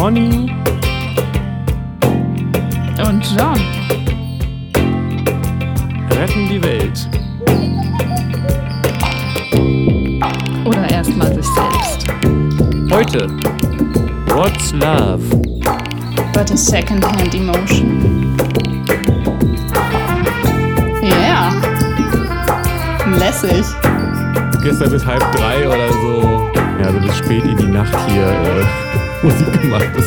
Conny und John retten die Welt. Oder erstmal sich selbst. Heute What's Love? But a second-hand emotion. Yeah. Lässig. Gestern bis halb drei oder so, ja, also bis spät in die Nacht hier äh, Musik gemacht. Das,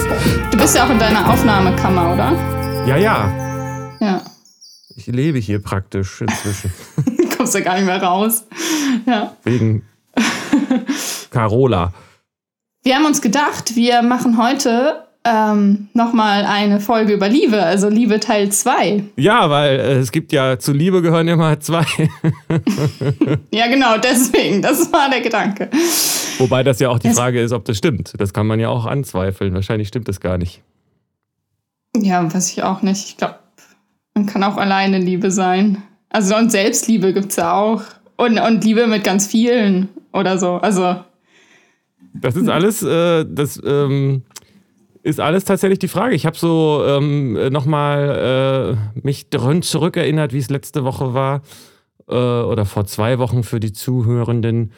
Du bist ja auch in deiner Aufnahmekammer, oder? ja, ja, Ja. ich lebe hier praktisch inzwischen. Du kommst ja gar nicht mehr raus. Ja. Wegen Carola. Wir haben uns gedacht, wir machen heute ähm, nochmal eine Folge über Liebe, also Liebe Teil 2. Ja, weil äh, es gibt ja zu Liebe gehören immer zwei. Ja, genau, deswegen. Das war der Gedanke. Wobei das ja auch die Es- Frage ist, ob das stimmt. Das kann man ja auch anzweifeln. Wahrscheinlich stimmt das gar nicht. Ja, weiß ich auch nicht. Ich glaube, man kann auch alleine Liebe sein. Also und Selbstliebe gibt's ja auch. Und, und Liebe mit ganz vielen oder so. Also, Das ist alles, äh, das ähm, ist alles tatsächlich die Frage. Ich habe so ähm, nochmal äh, mich dran zurückerinnert, wie es letzte Woche war äh, oder vor zwei Wochen für die Zuhörenden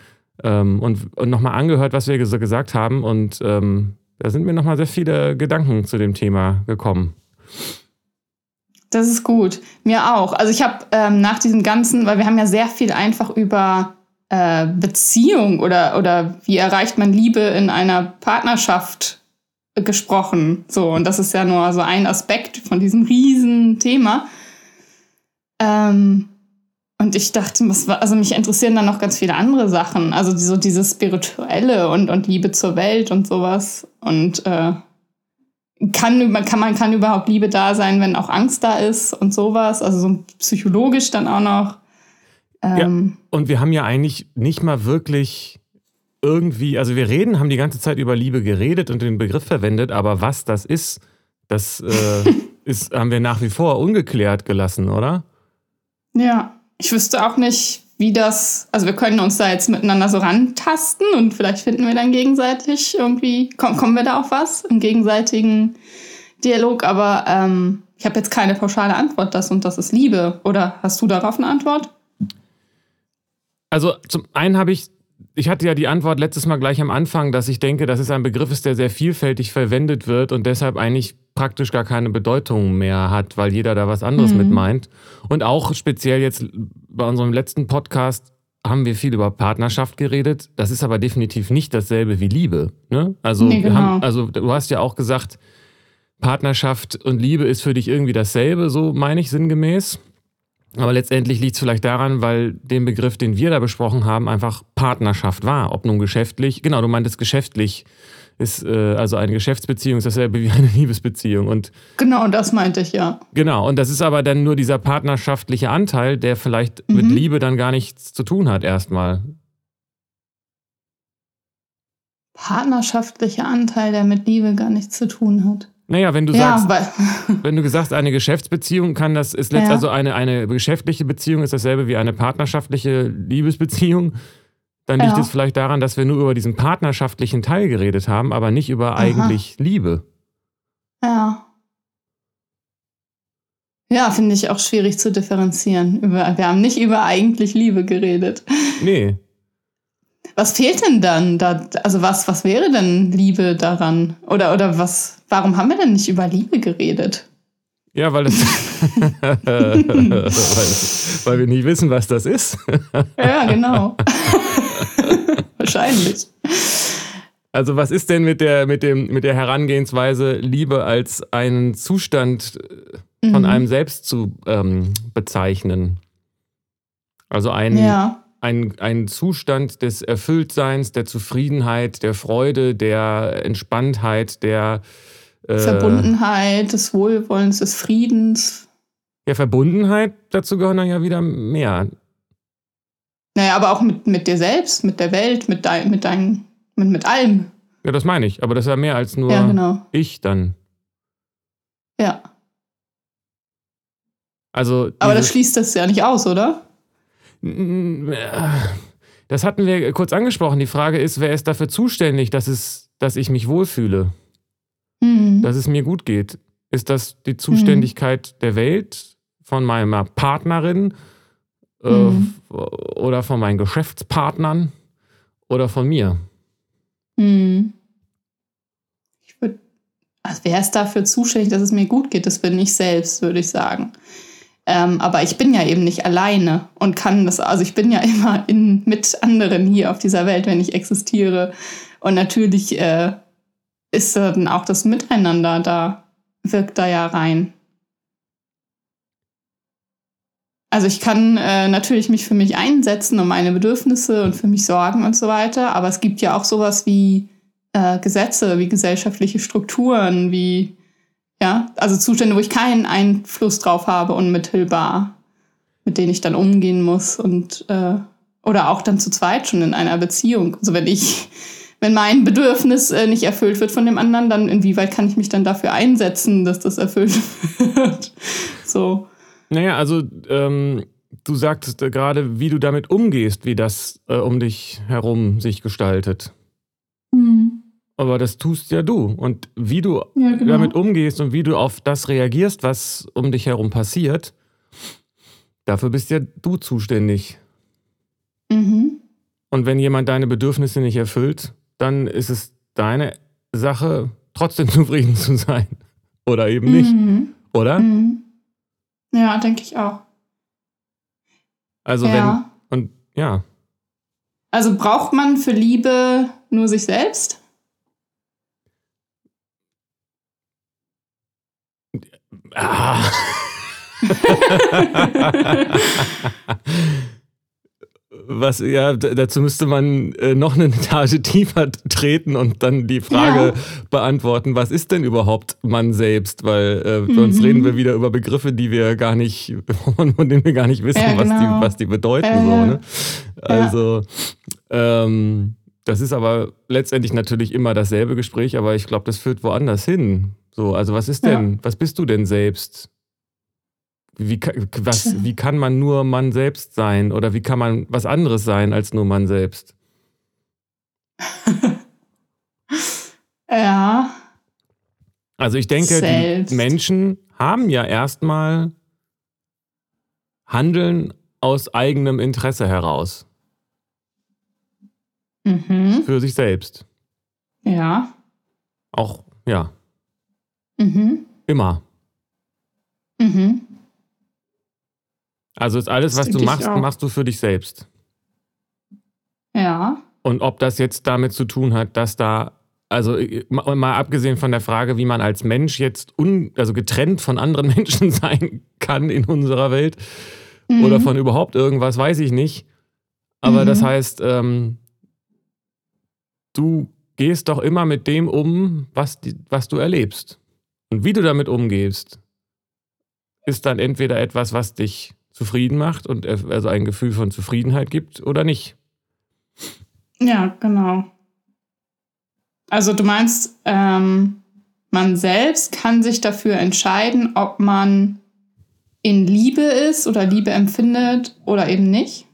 ähm, und, und nochmal angehört, was wir so gesagt haben. Und ähm, da sind mir nochmal sehr viele Gedanken zu dem Thema gekommen. das ist gut. Mir auch. Also ich habe ähm, nach diesem ganzen, weil wir haben ja sehr viel einfach über äh, Beziehung oder, oder wie erreicht man Liebe in einer Partnerschaft gesprochen. So, und das ist ja nur so ein Aspekt von diesem riesen Thema. Ähm, und ich dachte, was war, also mich interessieren dann noch ganz viele andere Sachen. Also so dieses Spirituelle und, und Liebe zur Welt und sowas. Und äh, kann, man kann, man kann überhaupt Liebe da sein, wenn auch Angst da ist und sowas. Also so psychologisch dann auch noch. Ähm, Und wir haben ja eigentlich nicht mal wirklich irgendwie, also wir reden, haben die ganze Zeit über Liebe geredet und den Begriff verwendet, aber was das ist, das äh, ist, haben wir nach wie vor ungeklärt gelassen, oder? ja. Ich wüsste auch nicht, wie das. Also wir können uns da jetzt miteinander so rantasten und vielleicht finden wir dann gegenseitig irgendwie. Komm, kommen wir da auf was im gegenseitigen Dialog? Aber ähm, ich habe jetzt keine pauschale Antwort, das und das ist Liebe. Oder hast du darauf eine Antwort? Also zum einen habe ich, ich hatte ja die Antwort letztes Mal gleich am Anfang, dass ich denke, dass es ein Begriff ist, der sehr vielfältig verwendet wird und deshalb eigentlich praktisch gar keine Bedeutung mehr hat, weil jeder da was anderes Mhm. mit meint. Und auch speziell jetzt bei unserem letzten Podcast haben wir viel über Partnerschaft geredet. Das ist aber definitiv nicht dasselbe wie Liebe. Ne? Also, Nee, wir genau. haben, also du hast ja auch gesagt, Partnerschaft und Liebe ist für dich irgendwie dasselbe, so meine ich sinngemäß. Aber letztendlich liegt es vielleicht daran, weil den Begriff, den wir da besprochen haben, einfach Partnerschaft war. Ob nun geschäftlich, genau, du meintest geschäftlich ist äh, also eine Geschäftsbeziehung ist dasselbe wie eine Liebesbeziehung. Und Genau, das meinte ich ja. genau, und das ist aber dann nur dieser partnerschaftliche Anteil, der vielleicht mit Mhm. Liebe dann gar nichts zu tun hat erstmal. Partnerschaftlicher Anteil, der mit Liebe gar nichts zu tun hat. Naja, wenn du ja, sagst, wenn du sagst, eine Geschäftsbeziehung kann das, ist letzt, Ja. also eine, eine geschäftliche Beziehung ist dasselbe wie eine partnerschaftliche Liebesbeziehung, dann liegt Ja. es vielleicht daran, dass wir nur über diesen partnerschaftlichen Teil geredet haben, aber nicht über Aha. eigentlich Liebe. Ja. Ja, finde ich auch schwierig zu differenzieren. Wir haben nicht über eigentlich Liebe geredet. Nee. Was fehlt denn dann? Da, also was, was wäre denn Liebe daran? Oder, oder was, warum haben wir denn nicht über Liebe geredet? Ja, weil, das weil, weil wir nicht wissen, was das ist. Ja, genau. Wahrscheinlich. Also was ist denn mit der, mit dem, mit der Herangehensweise, Liebe als einen Zustand äh, von Mhm. einem selbst zu ähm, bezeichnen? Also ein, Ja. Ein, ein Zustand des Erfülltseins, der Zufriedenheit, der Freude, der Entspanntheit, der äh, Verbundenheit, des Wohlwollens, des Friedens. Ja, Verbundenheit, dazu gehören dann ja wieder mehr. Naja, aber auch mit, mit dir selbst, mit der Welt, mit, dein, mit, dein, mit, mit allem. Ja, das meine ich. Aber das ist ja mehr als nur Ja, genau. ich dann. Ja. Also Aber das schließt das ja nicht aus, oder? Das hatten wir kurz angesprochen. Die Frage ist, wer ist dafür zuständig, dass, es, dass ich mich wohlfühle? mhm. dass es mir gut geht? Ist das die Zuständigkeit mhm. der Welt, von meiner Partnerin äh, mhm. oder von meinen Geschäftspartnern oder von mir? Mhm. Ich würde, also wer ist dafür zuständig, dass es mir gut geht? Das bin ich selbst, würde ich sagen. Ähm, aber ich bin ja eben nicht alleine und kann das, also ich bin ja immer in, mit anderen hier auf dieser Welt, wenn ich existiere. Und natürlich äh, ist dann auch das Miteinander da, wirkt da ja rein. Also ich kann äh, natürlich mich für mich einsetzen und meine Bedürfnisse und für mich sorgen und so weiter, aber es gibt ja auch sowas wie äh, Gesetze, wie gesellschaftliche Strukturen, wie ja, also Zustände, wo ich keinen Einfluss drauf habe, unmittelbar, mit denen ich dann umgehen muss und äh, oder auch dann zu zweit schon in einer Beziehung. Also wenn ich, wenn mein Bedürfnis äh, nicht erfüllt wird von dem anderen, dann inwieweit kann ich mich dann dafür einsetzen, dass das erfüllt wird? so. Naja, also ähm, du sagtest äh, gerade, wie du damit umgehst, wie das äh, um dich herum sich gestaltet. Aber das tust ja du. Und wie du ja, genau. damit umgehst und wie du auf das reagierst, was um dich herum passiert, dafür bist ja du zuständig. Mhm. Und wenn jemand deine Bedürfnisse nicht erfüllt, dann ist es deine Sache, trotzdem zufrieden zu sein. Oder eben nicht. Mhm. Oder? Mhm. Ja, denke ich auch. Also ja. wenn, und ja. Also braucht man für Liebe nur sich selbst? Ah. Was, ja, dazu müsste man äh, noch eine Etage tiefer treten und dann die Frage ja. beantworten, was ist denn überhaupt man selbst? Weil äh, mhm. sonst reden wir wieder über Begriffe, die wir gar nicht, von denen wir gar nicht wissen, ja, genau. was, die, was die bedeuten. Äh, so, ne? Also, ähm, das ist aber letztendlich natürlich immer dasselbe Gespräch, aber ich glaube, das führt woanders hin. So, also was ist denn, was bist du denn selbst? Wie, was, wie kann man nur man selbst sein? Oder wie kann man was anderes sein als nur man selbst? ja. Also ich denke, selbst. die Menschen haben ja erstmal Handeln aus eigenem Interesse heraus. Mhm. Für sich selbst. Ja. Auch, ja. Mhm. Immer. Mhm. Also ist alles, was du machst, machst du für dich selbst. Ja. Und ob das jetzt damit zu tun hat, dass da, also mal abgesehen von der Frage, wie man als Mensch jetzt un, also getrennt von anderen Menschen sein kann in unserer Welt mhm. oder von überhaupt irgendwas, weiß ich nicht. Aber mhm. das heißt, ähm, du gehst doch immer mit dem um, was, die, was du erlebst. Und wie du damit umgehst, ist dann entweder etwas, was dich zufrieden macht und also ein Gefühl von Zufriedenheit gibt oder nicht. Ja, genau. Also du meinst, ähm, man selbst kann sich dafür entscheiden, ob man in Liebe ist oder Liebe empfindet oder eben nicht?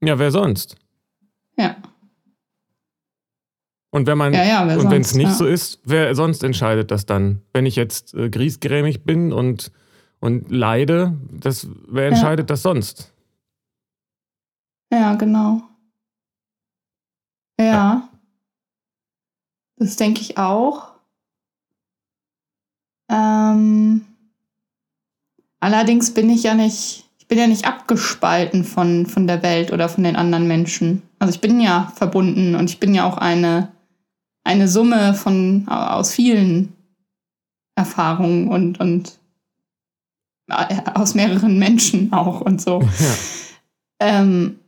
Ja, wer sonst? Ja. Und wenn man ja, ja, und wenn es nicht ja. so ist, wer sonst entscheidet das dann? Wenn ich jetzt äh, griesgrämig bin und und leide, das, wer entscheidet das sonst? Ja, genau. Ja. ja. Das denke ich auch. Ähm, allerdings bin ich ja nicht, ich bin ja nicht abgespalten von, von der Welt oder von den anderen Menschen. Also ich bin ja verbunden und ich bin ja auch eine, eine Summe von aus vielen Erfahrungen und, und aus mehreren Menschen auch und so. Ja. Ähm,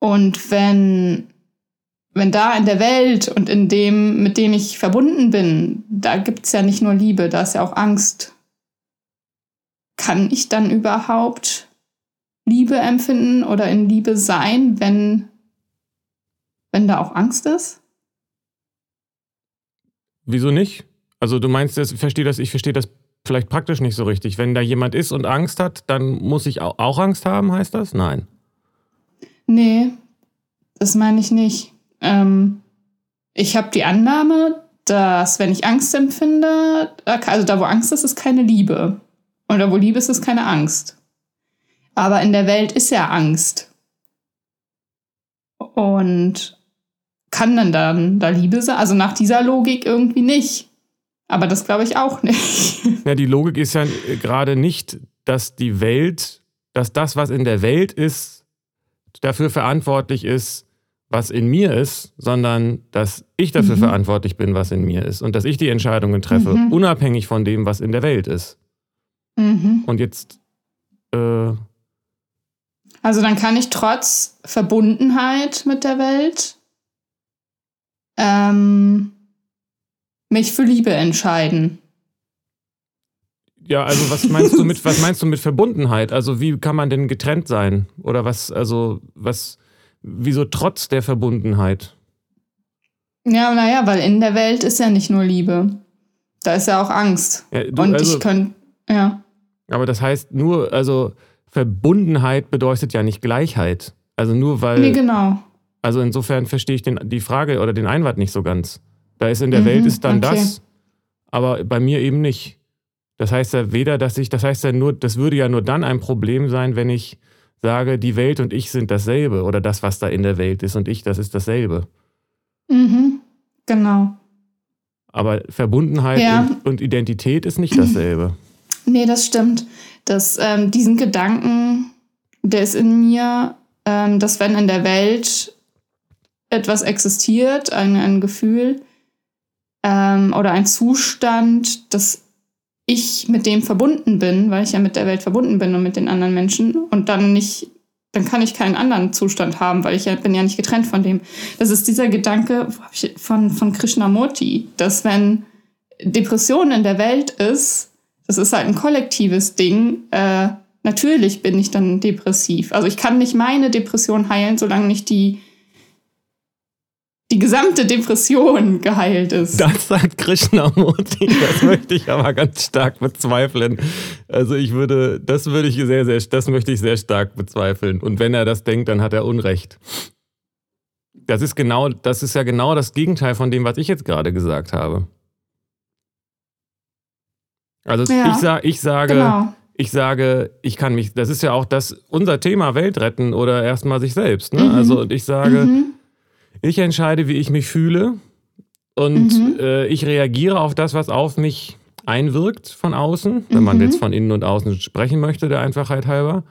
und wenn, wenn da in der Welt und in dem, mit dem ich verbunden bin, da gibt es ja nicht nur Liebe, da ist ja auch Angst. Kann ich dann überhaupt Liebe empfinden oder in Liebe sein, wenn, wenn da auch Angst ist? Wieso nicht? Also du meinst, ich verstehe das, ich verstehe das vielleicht praktisch nicht so richtig. Wenn da jemand ist und Angst hat, dann muss ich auch Angst haben, heißt das? Nein. Nee, das meine ich nicht. Ähm, ich habe die Annahme, dass wenn ich Angst empfinde, also da wo Angst ist, ist keine Liebe. Und da wo Liebe ist, ist keine Angst. Aber in der Welt ist ja Angst. Und kann dann dann da Liebe sein? Also nach dieser Logik irgendwie nicht. Aber das glaube ich auch nicht. Ja, die Logik ist ja gerade nicht, dass die Welt, dass das, was in der Welt ist, dafür verantwortlich ist, was in mir ist, sondern dass ich dafür mhm. verantwortlich bin, was in mir ist und dass ich die Entscheidungen treffe, mhm. unabhängig von dem, was in der Welt ist. Mhm. Und jetzt. Äh, also dann kann ich trotz Verbundenheit mit der Welt ähm, mich für Liebe entscheiden. Ja, also was meinst du mit was meinst du mit Verbundenheit? Also wie kann man denn getrennt sein? Oder was, also was, wieso trotz der Verbundenheit? Ja, naja, weil in der Welt ist ja nicht nur Liebe. Da ist ja auch Angst. Ja, du, Und also, ich könnte, ja. Aber das heißt nur, also Verbundenheit bedeutet ja nicht Gleichheit. Also nur weil. Nee, genau. Also insofern verstehe ich den, die Frage oder den Einwand nicht so ganz. Da ist in der mhm, Welt ist dann okay. das, aber bei mir eben nicht. Das heißt ja weder, dass ich, das heißt ja nur, das würde ja nur dann ein Problem sein, wenn ich sage, die Welt und ich sind dasselbe oder das, was da in der Welt ist und ich, das ist dasselbe. Mhm, genau. Aber Verbundenheit ja. und, und, Identität ist nicht dasselbe. Nee, das stimmt. Das, ähm, diesen Gedanken, der ist in mir, ähm, dass wenn in der Welt etwas existiert, ein, ein Gefühl ähm, oder ein Zustand, dass ich mit dem verbunden bin, weil ich ja mit der Welt verbunden bin und mit den anderen Menschen und dann nicht, dann kann ich keinen anderen Zustand haben, weil ich ja, bin ja nicht getrennt von dem. Das ist dieser Gedanke von, von Krishnamurti, dass wenn Depression in der Welt ist, das ist halt ein kollektives Ding, äh, natürlich bin ich dann depressiv. Also ich kann nicht meine Depression heilen, solange nicht die die gesamte Depression geheilt ist. Das sagt Krishnamurti. Das möchte ich aber ganz stark bezweifeln. Also ich würde, das würde ich sehr, sehr, das möchte ich sehr stark bezweifeln. Und wenn er das denkt, dann hat er Unrecht. Das ist genau, das ist ja genau das Gegenteil von dem, was ich jetzt gerade gesagt habe. Also ja, ich, sa ich sage, genau. ich sage, ich kann mich, das ist ja auch das, unser Thema Welt retten oder erstmal sich selbst. Ne? Mhm. Also und ich sage, mhm ich entscheide, wie ich mich fühle und mhm. äh, ich reagiere auf das, was auf mich einwirkt von außen, wenn mhm. man jetzt von innen und außen sprechen möchte, der Einfachheit halber.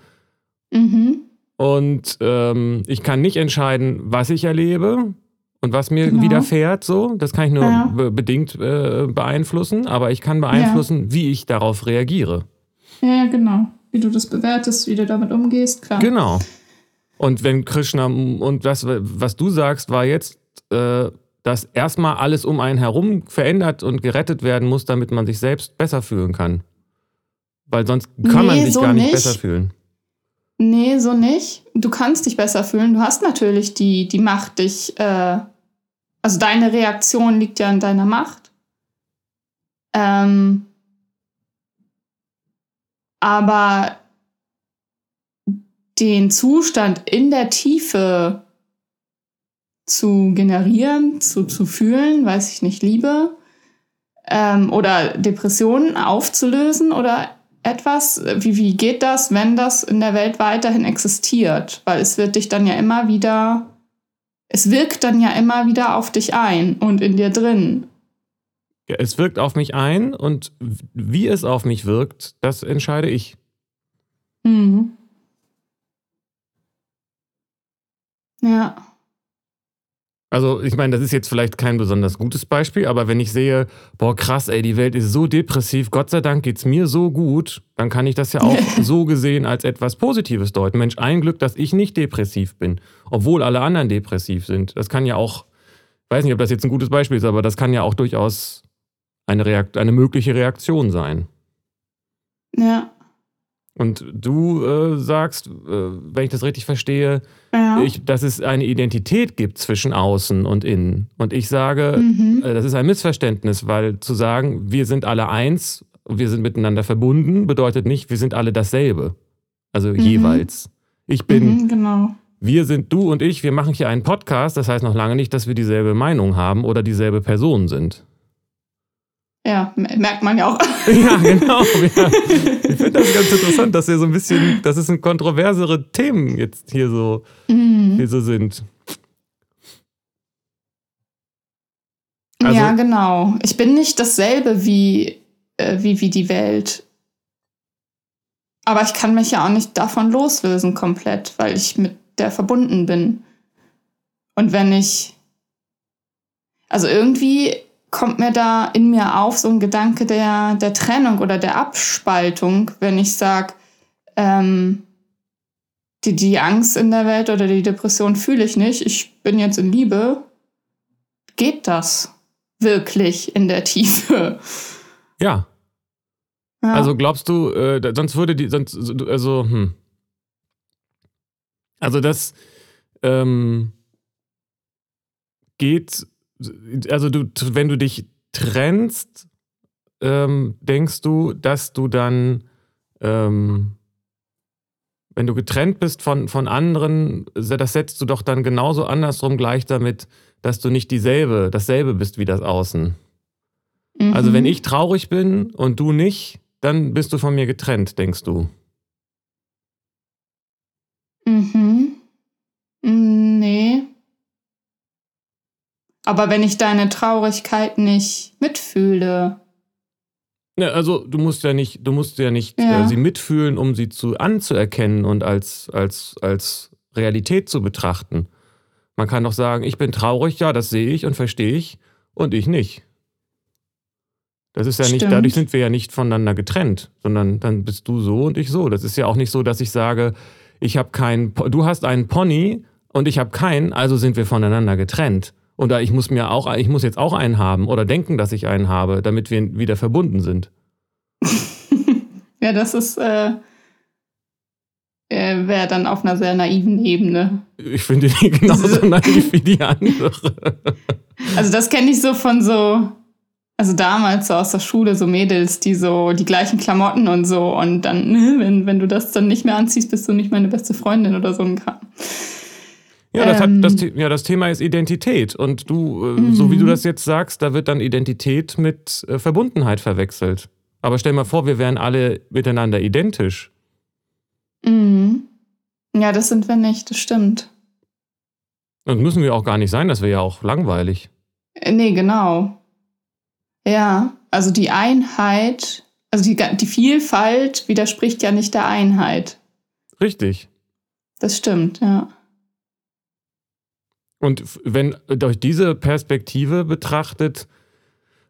Mhm. Und ähm, ich kann nicht entscheiden, was ich erlebe und was mir genau. widerfährt. So, das kann ich nur ja. be bedingt äh, beeinflussen, aber ich kann beeinflussen, ja. wie ich darauf reagiere. Ja, genau. Wie du das bewertest, wie du damit umgehst, klar. Genau. Und wenn Krishna, und das, was du sagst, war jetzt, äh, dass erstmal alles um einen herum verändert und gerettet werden muss, damit man sich selbst besser fühlen kann. Weil sonst kann nee, man sich so gar nicht, nicht besser fühlen. Nee, so nicht. Du kannst dich besser fühlen. Du hast natürlich die, die Macht, dich. Äh, also deine Reaktion liegt ja in deiner Macht. Ähm, aber den Zustand in der Tiefe zu generieren, zu, zu fühlen, weiß ich nicht, Liebe ähm, oder Depressionen aufzulösen oder etwas? Wie, wie geht das, wenn das in der Welt weiterhin existiert? Weil es wird dich dann ja immer wieder, es wirkt dann ja immer wieder auf dich ein und in dir drin. Ja, es wirkt auf mich ein und wie es auf mich wirkt, das entscheide ich. Mhm. Ja. Also, ich meine, das ist jetzt vielleicht kein besonders gutes Beispiel, aber wenn ich sehe, boah, krass, ey, die Welt ist so depressiv, Gott sei Dank geht es mir so gut, dann kann ich das ja auch so gesehen als etwas Positives deuten. Mensch, ein Glück, dass ich nicht depressiv bin, obwohl alle anderen depressiv sind. Das kann ja auch, weiß nicht, ob das jetzt ein gutes Beispiel ist, aber das kann ja auch durchaus eine, Reakt eine mögliche Reaktion sein. Ja. Und du äh, sagst, äh, wenn ich das richtig verstehe, ja. ich, dass es eine Identität gibt zwischen außen und innen. Und ich sage, mhm. äh, das ist ein Missverständnis, weil zu sagen, wir sind alle eins, wir sind miteinander verbunden, bedeutet nicht, wir sind alle dasselbe. Also mhm. jeweils. Ich bin, mhm, genau. wir sind du und ich, wir machen hier einen Podcast, das heißt noch lange nicht, dass wir dieselbe Meinung haben oder dieselbe Person sind. Ja, merkt man ja auch. Ja, genau. Ja. Ich finde das ganz interessant, dass wir so ein bisschen, dass es ein kontroversere Themen jetzt hier so, mhm. hier so sind. Also, ja, genau. Ich bin nicht dasselbe wie, äh, wie, wie die Welt. Aber ich kann mich ja auch nicht davon loslösen komplett, weil ich mit der verbunden bin. Und wenn ich. Also irgendwie kommt mir da in mir auf so ein Gedanke der, der Trennung oder der Abspaltung, wenn ich sage, ähm, die, die Angst in der Welt oder die Depression fühle ich nicht, ich bin jetzt in Liebe. Geht das wirklich in der Tiefe? Ja. ja. Also glaubst du, äh, sonst würde die, sonst, also, hm. Also das ähm, geht, also du, wenn du dich trennst, ähm, denkst du, dass du dann, ähm, wenn du getrennt bist von, von anderen, das setzt du doch dann genauso andersrum gleich damit, dass du nicht dieselbe, dasselbe bist wie das Außen. Mhm. Also wenn ich traurig bin und du nicht, dann bist du von mir getrennt, denkst du. Mhm. Nee. Aber wenn ich deine Traurigkeit nicht mitfühle. Ja, also du musst ja nicht, du musst ja nicht ja. Äh, sie mitfühlen, um sie zu anzuerkennen und als, als, als Realität zu betrachten. Man kann doch sagen, ich bin traurig, ja, das sehe ich und verstehe ich, und ich nicht. Das ist ja Stimmt. nicht, dadurch sind wir ja nicht voneinander getrennt, sondern dann bist du so und ich so. Das ist ja auch nicht so, dass ich sage, ich habe keinen, du hast einen Pony und ich habe keinen, also sind wir voneinander getrennt. Und ich muss mir auch, ich muss jetzt auch einen haben oder denken, dass ich einen habe, damit wir wieder verbunden sind. ja, das ist, äh, äh, wäre dann auf einer sehr naiven Ebene. Ich finde die genauso naiv wie die andere. also das kenne ich so von so also damals so aus der Schule, so Mädels, die so die gleichen Klamotten und so. Und dann, ne, wenn, wenn du das dann nicht mehr anziehst, bist du nicht meine beste Freundin oder so ein Kram. Ja, das, hat, das, ähm. ja, das Thema ist Identität. Und du, äh, mhm. so wie du das jetzt sagst, da wird dann Identität mit äh, Verbundenheit verwechselt. Aber stell mal vor, wir wären alle miteinander identisch. Mhm. Ja, das sind wir nicht, das stimmt. Und müssen wir auch gar nicht sein, das wäre ja auch langweilig. Äh, nee, genau. Ja, also die Einheit, also die, die Vielfalt widerspricht ja nicht der Einheit. Richtig. Das stimmt, ja. Und wenn durch diese Perspektive betrachtet,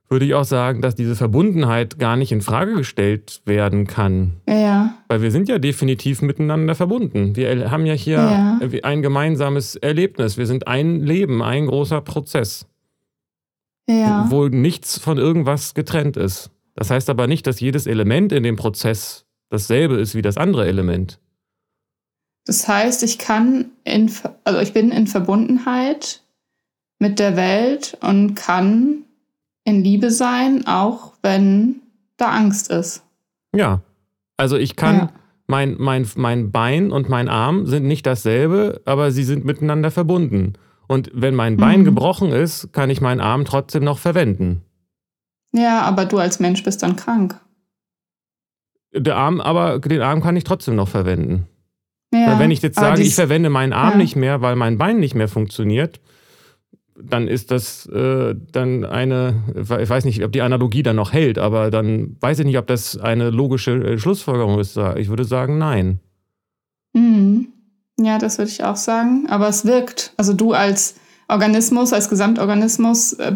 würde ich auch sagen, dass diese Verbundenheit gar nicht in Frage gestellt werden kann. Ja. Weil wir sind ja definitiv miteinander verbunden. Wir haben ja hier ja. ein gemeinsames Erlebnis. Wir sind ein Leben, ein großer Prozess ja. wo nichts von irgendwas getrennt ist. Das heißt aber nicht, dass jedes Element in dem Prozess dasselbe ist wie das andere Element. Das heißt, ich kann in, also ich bin in Verbundenheit mit der Welt und kann in Liebe sein, auch wenn da Angst ist. Ja. Also ich kann, ja. mein, mein, mein Bein und mein Arm sind nicht dasselbe, aber sie sind miteinander verbunden. Und wenn mein Bein mhm. gebrochen ist, kann ich meinen Arm trotzdem noch verwenden. Ja, aber du als Mensch bist dann krank. Der Arm, aber den Arm kann ich trotzdem noch verwenden. Ja, weil wenn ich jetzt sage, ich verwende meinen Arm ja. nicht mehr, weil mein Bein nicht mehr funktioniert, dann ist das äh, dann eine, ich weiß nicht, ob die Analogie dann noch hält, aber dann weiß ich nicht, ob das eine logische äh, Schlussfolgerung ist. Ich würde sagen, nein. Mhm. Ja, das würde ich auch sagen. Aber es wirkt. Also du als Organismus, als Gesamtorganismus äh,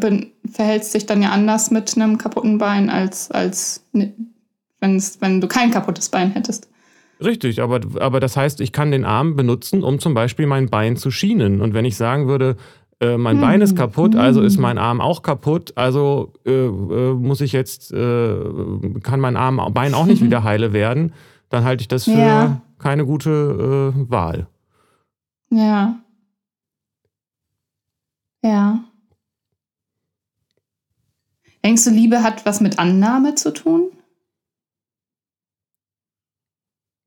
verhältst dich dann ja anders mit einem kaputten Bein, als, als wenn du kein kaputtes Bein hättest. Richtig, aber, aber das heißt, ich kann den Arm benutzen, um zum Beispiel mein Bein zu schienen. Und wenn ich sagen würde, äh, mein hm. Bein ist kaputt, also ist mein Arm auch kaputt, also äh, äh, muss ich jetzt, äh, kann mein Arm, Bein auch nicht wieder heile werden, dann halte ich das für ja keine gute äh, Wahl. Ja. Ja. Denkst du, Liebe hat was mit Annahme zu tun?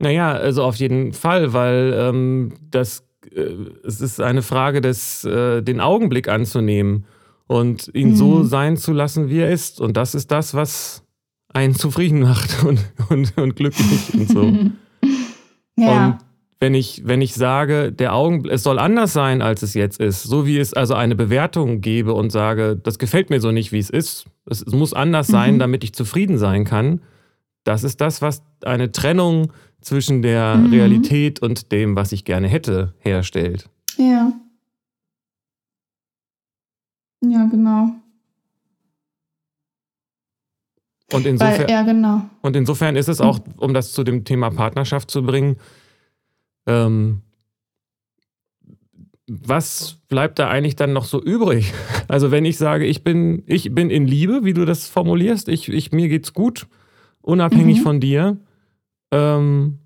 Naja, also auf jeden Fall, weil ähm, das äh, es ist eine Frage des, äh, den Augenblick anzunehmen und ihn mhm. so sein zu lassen, wie er ist. Und das ist das, was einen zufrieden macht und, und, und glücklich und so. ja. Und wenn ich, wenn ich sage, der Augenblick, es soll anders sein, als es jetzt ist, so wie es also eine Bewertung gebe und sage, das gefällt mir so nicht, wie es ist, es, muss anders mhm. sein, damit ich zufrieden sein kann, das ist das, was eine Trennung zwischen der mhm. Realität und dem, was ich gerne hätte, herstellt. Ja. Ja, genau. Und insofern, Weil, ja, genau. und insofern ist es auch, um das zu dem Thema Partnerschaft zu bringen, ähm, was bleibt da eigentlich dann noch so übrig? Also wenn ich sage, ich bin, ich bin in Liebe, wie du das formulierst, ich, ich, mir geht's gut, unabhängig mhm. von dir, ähm,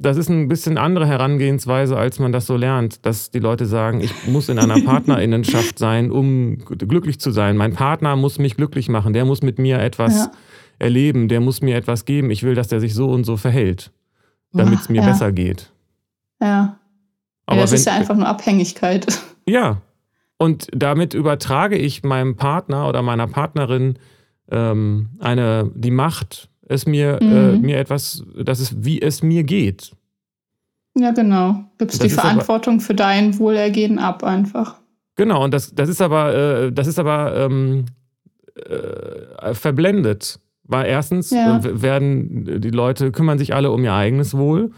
das ist ein bisschen andere Herangehensweise, als man das so lernt, dass die Leute sagen, ich muss in einer Partnerinnenschaft sein, um glücklich zu sein. Mein Partner muss mich glücklich machen, der muss mit mir etwas ja. erleben, der muss mir etwas geben. Ich will, dass der sich so und so verhält, damit es mir ja. besser geht. Ja. Aber ja, das wenn, ist ja einfach nur Abhängigkeit. Ja. Und damit übertrage ich meinem Partner oder meiner Partnerin ähm, eine, die Macht, es mir, äh, mhm. äh, mir etwas, dass es, wie es mir geht. Ja, genau. Gibst die Verantwortung aber, für dein Wohlergehen ab einfach. Genau, und das, das ist aber, äh, das ist aber ähm, äh, verblendet. Weil erstens ja. Äh, werden die Leute, kümmern sich alle um ihr eigenes Wohl.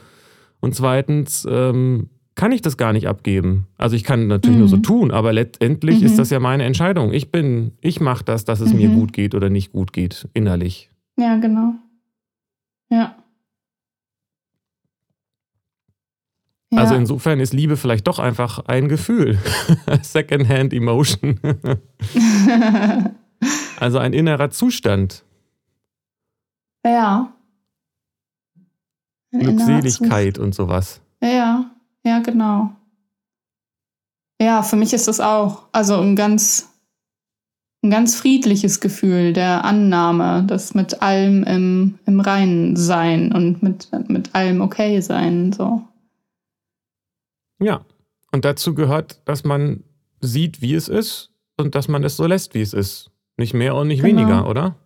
Und zweitens ähm, kann ich das gar nicht abgeben. Also ich kann natürlich mhm. nur so mhm. tun, aber letztendlich mhm. ist das ja meine Entscheidung. Ich bin, ich mache das, dass es mhm. mir gut geht oder nicht gut geht, innerlich. Ja, genau. Ja. ja. Also insofern ist Liebe vielleicht doch einfach ein Gefühl. Secondhand Emotion. also ein innerer Zustand. Ja. Ein Glückseligkeit und sowas. Ja, ja, genau. Ja, für mich ist das auch. Also ein ganz ein ganz friedliches Gefühl der Annahme, das mit allem im, im Reinen sein und mit, mit allem okay sein. So. Ja, und dazu gehört, dass man sieht, wie es ist und dass man es so lässt, wie es ist. Nicht mehr und nicht genau. weniger, oder?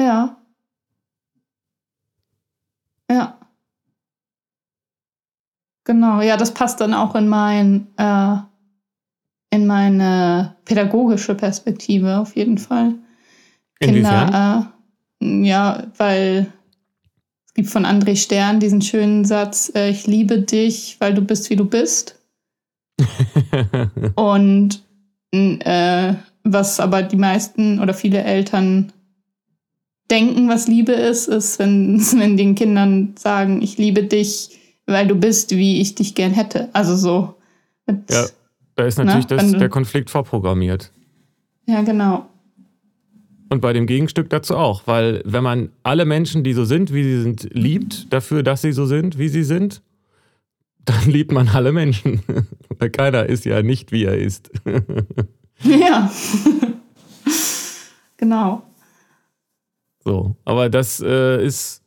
Ja. Ja. Genau, ja, das passt dann auch in mein äh, in meine pädagogische Perspektive auf jeden Fall. Kinder, äh, ja, weil es gibt von André Stern diesen schönen Satz, äh, ich liebe dich, weil du bist, wie du bist. Und äh, was aber die meisten oder viele Eltern denken, was Liebe ist, ist, wenn, wenn den Kindern sagen, ich liebe dich, weil du bist, wie ich dich gern hätte. Also so mit ja. Da ist natürlich Na, das, der Konflikt vorprogrammiert. Ja, genau. Und bei dem Gegenstück dazu auch, weil wenn man alle Menschen, die so sind, wie sie sind, liebt, dafür, dass sie so sind, wie sie sind, dann liebt man alle Menschen. weil keiner ist ja nicht, wie er ist. ja. genau. So, aber das äh, ist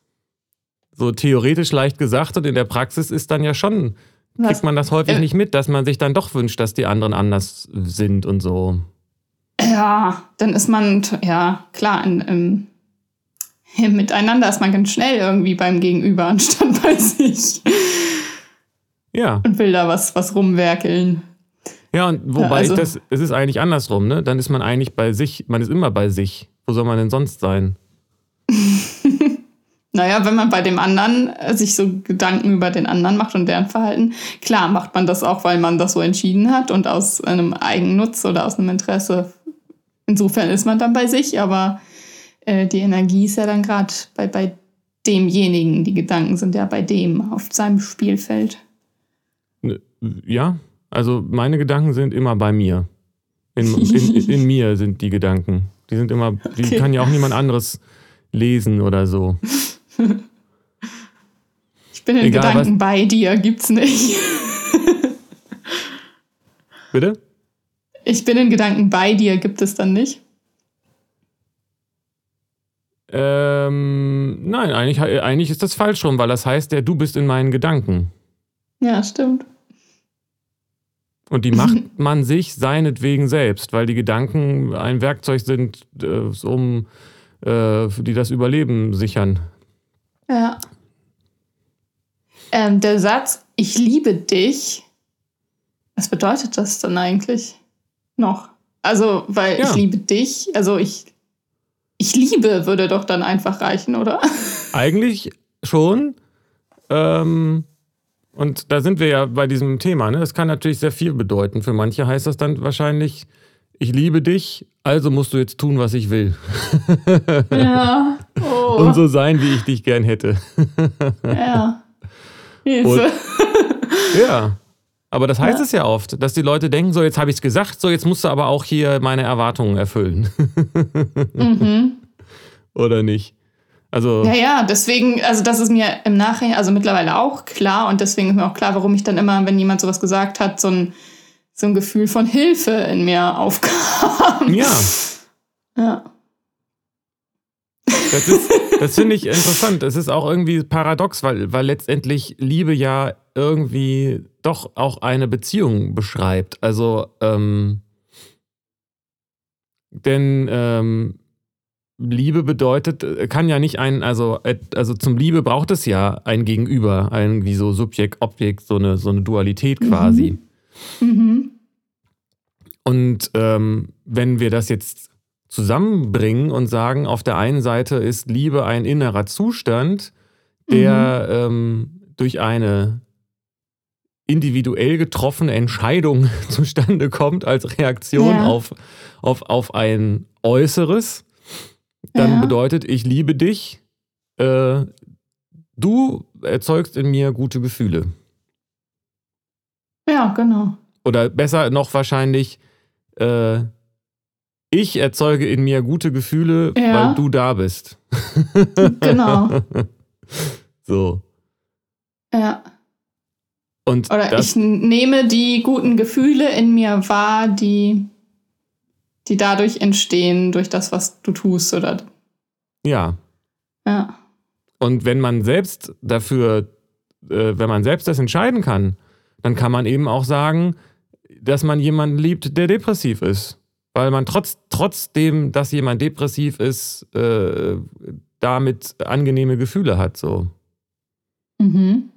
so theoretisch leicht gesagt und in der Praxis ist dann ja schon kriegt man das häufig äh, nicht mit, dass man sich dann doch wünscht, dass die anderen anders sind und so. Ja, dann ist man, ja, klar, in, in, miteinander ist man ganz schnell irgendwie beim Gegenüber anstatt bei sich. Ja. Und will da was, was rumwerkeln. Ja, und wobei ja, also, ich das, es ist eigentlich andersrum, ne? Dann ist man eigentlich bei sich, man ist immer bei sich. Wo soll man denn sonst sein? Naja, wenn man bei dem anderen äh, sich so Gedanken über den anderen macht und deren Verhalten, klar macht man das auch, weil man das so entschieden hat und aus einem Eigennutz oder aus einem Interesse. Insofern ist man dann bei sich, aber äh, die Energie ist ja dann gerade bei, bei demjenigen, die Gedanken sind ja bei dem auf seinem Spielfeld. Ja, also meine Gedanken sind immer bei mir. In, in, in mir sind die Gedanken. Die sind immer, die okay. kann ja auch niemand anderes lesen oder so. Ich bin in Egal, Gedanken was... bei dir, gibt's nicht. Bitte? Ich bin in Gedanken bei dir, gibt es dann nicht? Ähm, nein, eigentlich, eigentlich ist das falsch rum, weil das heißt ja, du bist in meinen Gedanken. Ja, stimmt. Und die macht man sich seinetwegen selbst, weil die Gedanken ein Werkzeug sind, äh, um äh, die das Überleben sichern. Ja. Ähm, der Satz, ich liebe dich, was bedeutet das dann eigentlich noch? Also, weil Ja. ich liebe dich, also ich, ich liebe würde doch dann einfach reichen, oder? Eigentlich schon. Ähm, und da sind wir ja bei diesem Thema. Ne? Das kann natürlich sehr viel bedeuten. Für manche heißt das dann wahrscheinlich, ich liebe dich, also musst du jetzt tun, was ich will. Ja. Oh. Und so sein, wie ich dich gern hätte. Ja. Hilfe. Ja. Aber das heißt Ja. es ja oft, dass die Leute denken, so jetzt habe ich es gesagt, so jetzt musst du aber auch hier meine Erwartungen erfüllen. mhm. Oder nicht? Also, Ja, ja, deswegen, also das ist mir im Nachhinein, also mittlerweile auch klar und deswegen ist mir auch klar, warum ich dann immer, wenn jemand sowas gesagt hat, so ein, so ein Gefühl von Hilfe in mir aufkam. ja. Ja. Das, ist- das finde ich interessant. Es ist auch irgendwie paradox, weil, weil letztendlich Liebe ja irgendwie doch auch eine Beziehung beschreibt. Also, ähm, denn ähm, Liebe bedeutet, äh, kann ja nicht ein, also, äh, also zum Liebe braucht es ja ein Gegenüber, irgendwie so Subjekt, Objekt, so eine, so eine Dualität quasi. Mhm. Und ähm, wenn wir das jetzt zusammenbringen und sagen, auf der einen Seite ist Liebe ein innerer Zustand, der ähm, durch eine individuell getroffene Entscheidung zustande kommt als Reaktion Ja. auf, auf, auf ein Äußeres, dann Ja. bedeutet, ich liebe dich, äh, du erzeugst in mir gute Gefühle. Ja, genau. Oder besser noch wahrscheinlich, äh, ich erzeuge in mir gute Gefühle, Ja. weil du da bist. Genau. So. Ja. Und Oder ich nehme die guten Gefühle in mir wahr, die, die dadurch entstehen, durch das, was du tust, oder? ja. Ja. Und wenn man selbst dafür, äh, wenn man selbst das entscheiden kann, dann kann man eben auch sagen, dass man jemanden liebt, der depressiv ist. Weil man trotz, trotzdem, dass jemand depressiv ist, äh, damit angenehme Gefühle hat. So. Mhm.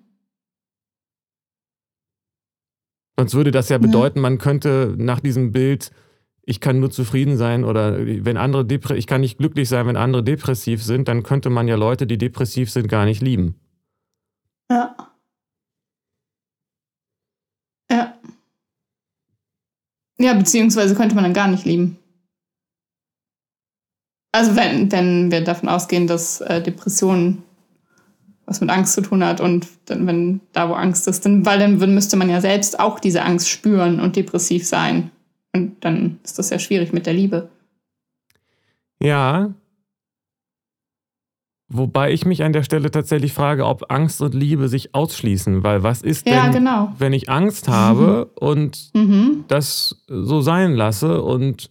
Sonst würde das ja bedeuten, man könnte nach diesem Bild, ich kann nur zufrieden sein oder wenn andere depre ich kann nicht glücklich sein, wenn andere depressiv sind, dann könnte man ja Leute, die depressiv sind, gar nicht lieben. Ja. Ja. Ja, beziehungsweise könnte man dann gar nicht lieben. Also wenn, wenn wir davon ausgehen, dass äh, Depression was mit Angst zu tun hat und dann, wenn da wo Angst ist, dann, weil dann müsste man ja selbst auch diese Angst spüren und depressiv sein. Und dann ist das ja schwierig mit der Liebe. Ja. Wobei ich mich an der Stelle tatsächlich frage, ob Angst und Liebe sich ausschließen, weil was ist Ja, denn, genau. wenn ich Angst habe und Mhm, das so sein lasse und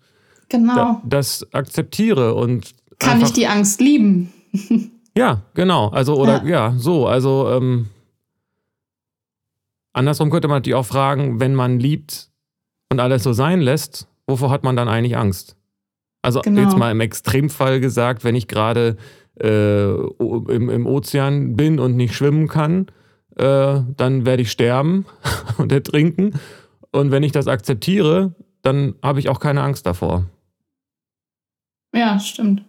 genau. da, das akzeptiere und Kann einfach, ich die Angst lieben? Ja, genau. Also, oder ja, so. Also, ähm, andersrum könnte man natürlich auch fragen, wenn man liebt und alles so sein lässt, wovor hat man dann eigentlich Angst? Also, Genau. jetzt mal im Extremfall gesagt, wenn ich gerade äh, im, im Ozean bin und nicht schwimmen kann, äh, dann werde ich sterben und ertrinken. Und wenn ich das akzeptiere, dann habe ich auch keine Angst davor. Ja, stimmt.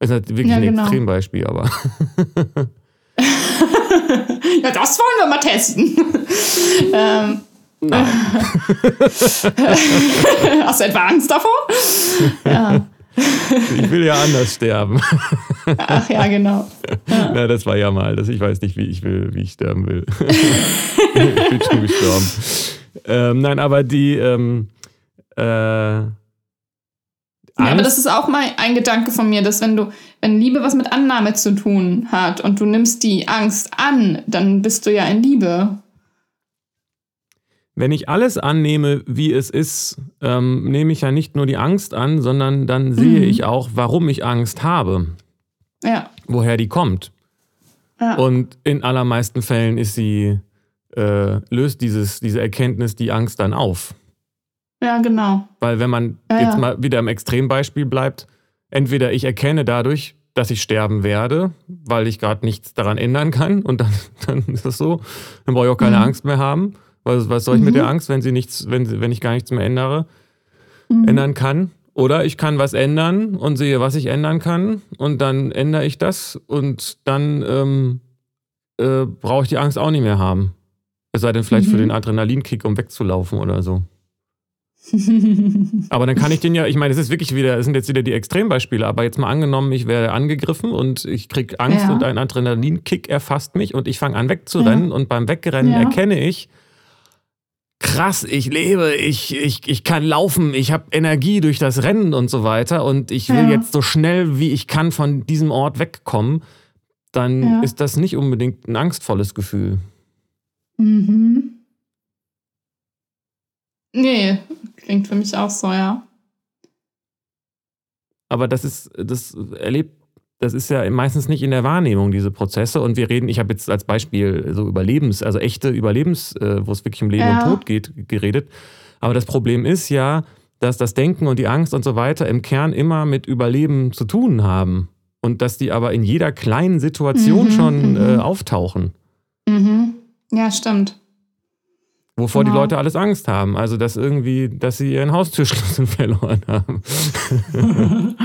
Ist halt wirklich Ja, ein genau. Extrembeispiel, aber. ja, das wollen wir mal testen. ähm, Nein. hast du etwa Angst davor? ja. Ich will ja anders sterben. Ach ja, genau. Na, das war ja mal. Das, ich weiß nicht, wie ich will, wie ich sterben will. ich bin schon gestorben. Ähm, nein, aber die ähm, äh, Ja, aber das ist auch mal ein Gedanke von mir, dass wenn du, wenn Liebe was mit Annahme zu tun hat und du nimmst die Angst an, dann bist du ja in Liebe. Wenn ich alles annehme, wie es ist, ähm, nehme ich ja nicht nur die Angst an, sondern dann sehe Mhm. ich auch, warum ich Angst habe, Ja. woher die kommt. Ja. Und in allermeisten Fällen ist sie äh, löst dieses, diese Erkenntnis die Angst dann auf. Ja, genau. Weil wenn man Ja, jetzt mal wieder im Extrembeispiel bleibt, entweder ich erkenne dadurch, dass ich sterben werde, weil ich gerade nichts daran ändern kann und dann, dann ist das so, dann brauche ich auch keine Mhm. Angst mehr haben. Was, was soll ich mit Mhm. der Angst, wenn sie nichts, wenn, sie- wenn ich gar nichts mehr ändere, Mhm. ändern kann? Oder ich kann was ändern und sehe, was ich ändern kann und dann ändere ich das und dann ähm, äh, brauche ich die Angst auch nicht mehr haben. Es sei denn vielleicht für Mhm. den Adrenalinkick, um wegzulaufen oder so. Aber dann kann ich den ja, ich meine, es ist wirklich wieder, es sind jetzt wieder die Extrembeispiele, aber jetzt mal angenommen, ich werde angegriffen und ich kriege Angst Ja. und ein Adrenalinkick erfasst mich und ich fange an wegzurennen und beim Wegrennen Ja. erkenne ich, krass, ich lebe, ich, ich, ich kann laufen, ich habe Energie durch das Rennen und so weiter und ich will Ja. jetzt so schnell wie ich kann von diesem Ort wegkommen, dann Ja. ist das nicht unbedingt ein angstvolles Gefühl. mhm. Nee, klingt für mich auch so, ja. Aber das ist, das erlebt, das ist ja meistens nicht in der Wahrnehmung, diese Prozesse. Und wir reden, ich habe jetzt als Beispiel so Überlebens, also echte Überlebens, äh, wo es wirklich um Leben Ja. und Tod geht, geredet. Aber das Problem ist ja, dass das Denken und die Angst und so weiter im Kern immer mit Überleben zu tun haben. Und dass die aber in jeder kleinen Situation Mhm, schon äh, mhm. auftauchen. Mhm. Ja, stimmt. Wovor die Genau. Leute alles Angst haben. Also, dass irgendwie, dass sie ihren Haustürschlüssel verloren haben.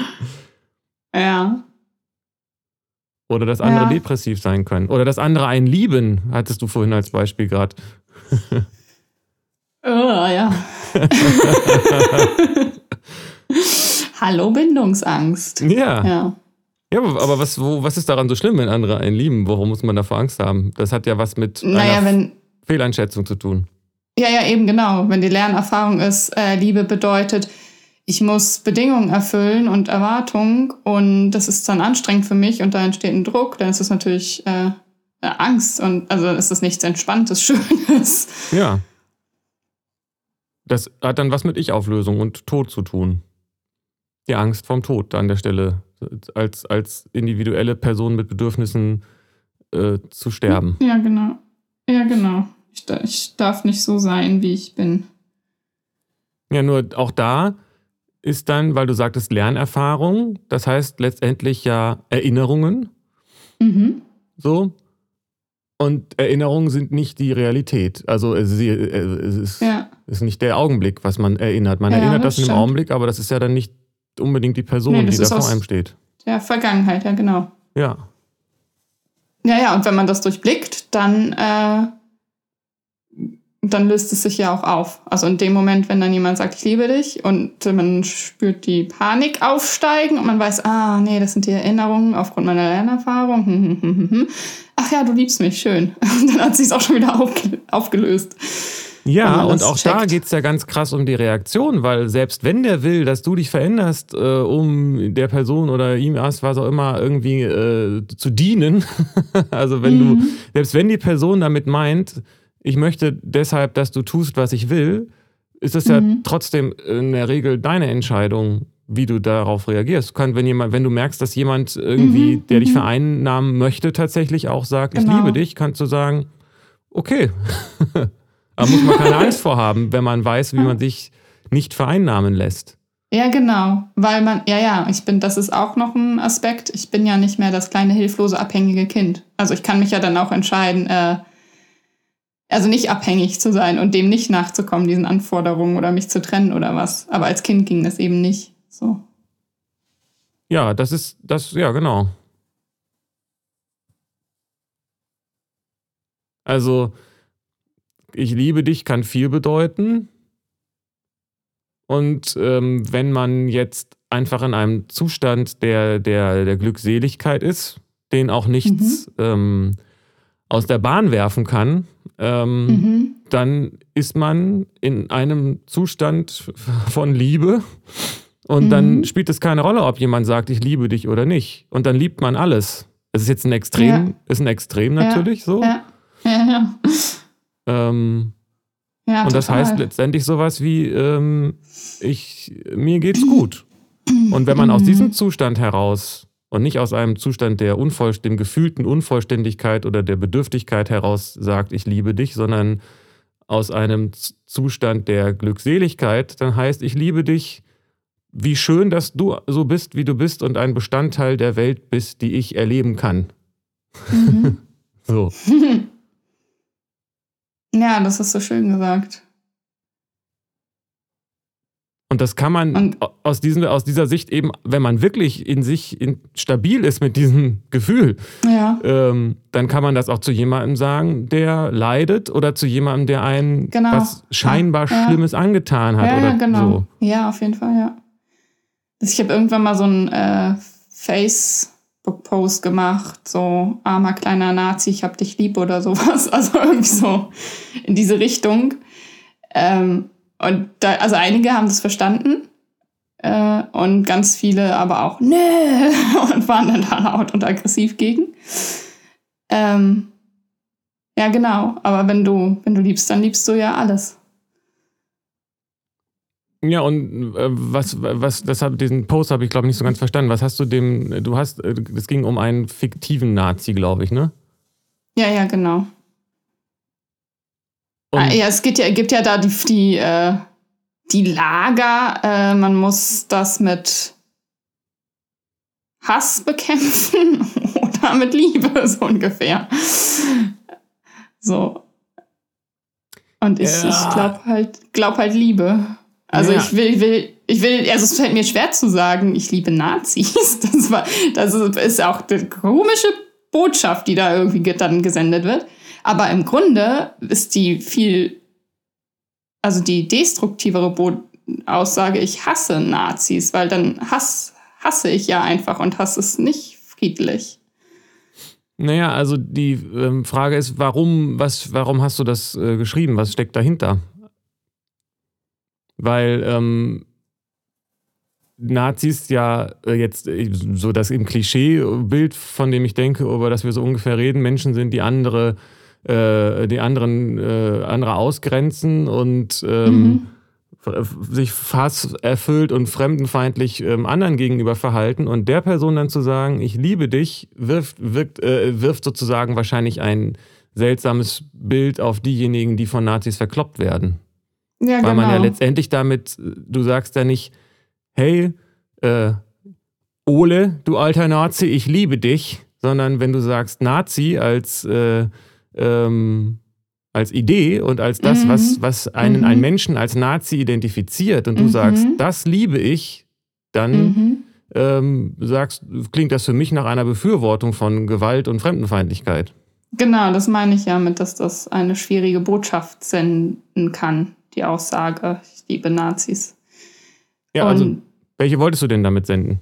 ja. Oder dass andere Ja. depressiv sein können. Oder dass andere einen lieben, hattest du vorhin als Beispiel gerade. Oh, ja. Hallo Bindungsangst. Ja. Ja. Ja, aber was, wo, was ist daran so schlimm, wenn andere einen lieben? Warum muss man davor Angst haben? Das hat ja was mit Naja, wenn, Fehleinschätzung zu tun. ja, ja, eben genau. Wenn die Lernerfahrung ist, äh, Liebe bedeutet, ich muss Bedingungen erfüllen und Erwartungen und das ist dann anstrengend für mich und da entsteht ein Druck, dann ist es natürlich äh, Angst und also ist es nichts Entspanntes, Schönes. Ja. Das hat dann was mit Ich-Auflösung und Tod zu tun. Die Angst vorm Tod an der Stelle. Als, als individuelle Person mit Bedürfnissen äh, zu sterben. Ja, genau. Ja, genau. Ich, ich darf nicht so sein, wie ich bin. Ja, nur auch da ist dann, weil du sagtest Lernerfahrung, das heißt letztendlich ja Erinnerungen, Mhm. so. Und Erinnerungen sind nicht die Realität. Also es ist, es ist, Ja. ist nicht der Augenblick, was man erinnert. Man Ja, erinnert das das, in dem. Augenblick, aber das ist ja dann nicht unbedingt die Person, Nee, die da vor einem steht. Der Vergangenheit, ja, genau. Ja. Ja, ja, und wenn man das durchblickt, dann, äh, dann löst es sich ja auch auf. Also in dem Moment, wenn dann jemand sagt, ich liebe dich und man spürt die Panik aufsteigen und man weiß, ah, nee, das sind die Erinnerungen aufgrund meiner Lernerfahrung. Hm, hm, hm. Ach ja, du liebst mich, schön. Und dann hat sich auch schon wieder aufge aufgelöst. Ja, und auch da checkt. geht es ja ganz krass um die Reaktion, weil selbst wenn der will, dass du dich veränderst, äh, um der Person oder ihm erst was auch immer irgendwie äh, zu dienen, also wenn Mhm. du, selbst wenn die Person damit meint, ich möchte deshalb, dass du tust, was ich will, ist es ja Mhm. trotzdem in der Regel deine Entscheidung, wie du darauf reagierst. Kann, wenn jemand, wenn du merkst, dass jemand irgendwie, Mhm, der dich mhm. vereinnahmen möchte, tatsächlich auch sagt, ich Genau. liebe dich, kannst du sagen, okay. Da muss man keine Angst vor haben, wenn man weiß, wie man sich nicht vereinnahmen lässt. Ja, genau. Weil man, ja, ja, ich bin, das ist auch noch ein Aspekt. Ich bin ja nicht mehr das kleine, hilflose, abhängige Kind. Also ich kann mich ja dann auch entscheiden, äh, also nicht abhängig zu sein und dem nicht nachzukommen, diesen Anforderungen oder mich zu trennen oder was. Aber als Kind ging das eben nicht. So. Ja, das ist, das, ja, genau. Also, ich liebe dich kann viel bedeuten. Und ähm, wenn man jetzt einfach in einem Zustand der, der, der Glückseligkeit ist, den auch nichts ähm, aus der Bahn werfen kann, ähm, Mhm. dann ist man in einem Zustand von Liebe und dann Mhm. spielt es keine Rolle, ob jemand sagt, ich liebe dich oder nicht. Und dann liebt man alles. Es ist jetzt ein Extrem, Ja. ist ein Extrem Ja. natürlich so. Ja. Ja, ja. Ähm, ja und das total. heißt letztendlich sowas wie, ähm, ich, mir geht's gut. Und wenn man aus Mhm. diesem Zustand heraus und nicht aus einem Zustand der Unvollst dem gefühlten Unvollständigkeit oder der Bedürftigkeit heraus sagt, ich liebe dich, sondern aus einem Zustand der Glückseligkeit, dann heißt, ich liebe dich, wie schön, dass du so bist, wie du bist und ein Bestandteil der Welt bist, die ich erleben kann. Mhm. so. Ja, das ist so schön gesagt. Und das kann man und aus, diesem, aus dieser Sicht eben, wenn man wirklich in sich in, stabil ist mit diesem Gefühl, ja. ähm, dann kann man das auch zu jemandem sagen, der leidet oder zu jemandem, der einen genau. was scheinbar ja. Schlimmes angetan hat. Ja, oder genau. So. Ja, auf jeden Fall, ja. Ich habe irgendwann mal so ein äh, Facebook-Post gemacht, so armer kleiner Nazi, ich hab dich lieb oder sowas. Also irgendwie so in diese Richtung. Ähm, und da, also einige haben das verstanden äh, und ganz viele aber auch, nee, und waren dann da laut und aggressiv gegen. Ähm, ja, genau. Aber wenn du, wenn du liebst, dann liebst du ja alles. Ja, und äh, was, was, deshalb diesen Post habe ich, glaube ich, nicht so ganz verstanden. Was hast du dem, du hast, äh, es ging um einen fiktiven Nazi, glaube ich, ne? Ja, ja, genau. Ah, ja, es gibt ja, gibt ja da die, die, äh, die Lager. Äh, man muss das mit Hass bekämpfen oder mit Liebe, so ungefähr. So. Und ich, ja. ich glaube halt, glaub halt Liebe. Also ja. ich will, will, ich will, also es fällt mir schwer zu sagen, ich liebe Nazis. Das war, das ist auch eine komische Botschaft, die da irgendwie dann gesendet wird. Aber im Grunde ist die viel, also die destruktivere Bo Aussage, ich hasse Nazis, weil dann hass, hasse ich ja einfach und hasse es nicht friedlich. Naja, also die ähm, Frage ist, warum, was, warum hast du das äh, geschrieben? Was steckt dahinter? Weil ähm, Nazis ja äh, jetzt äh, so das im Klischeebild, von dem ich denke, über das wir so ungefähr reden, Menschen sind, die andere äh, die anderen äh, andere ausgrenzen und ähm, mhm. sich fast erfüllt und fremdenfeindlich ähm, anderen gegenüber verhalten und der Person dann zu sagen, ich liebe dich, wirft, wirkt, äh, wirft sozusagen wahrscheinlich ein seltsames Bild auf diejenigen, die von Nazis verkloppt werden. Ja, Weil genau. man ja genau. letztendlich damit, du sagst ja nicht, hey, äh, Ole, du alter Nazi, ich liebe dich, sondern wenn du sagst Nazi als äh, ähm, als Idee und als das, mhm. was, was einen, mhm. einen Menschen als Nazi identifiziert und du mhm. sagst, das liebe ich, dann mhm. ähm, sagst, klingt das für mich nach einer Befürwortung von Gewalt und Fremdenfeindlichkeit. Genau, das meine ich ja mit, dass das eine schwierige Botschaft senden kann, die Aussage, ich liebe Nazis. Ja, also und also welche wolltest du denn damit senden?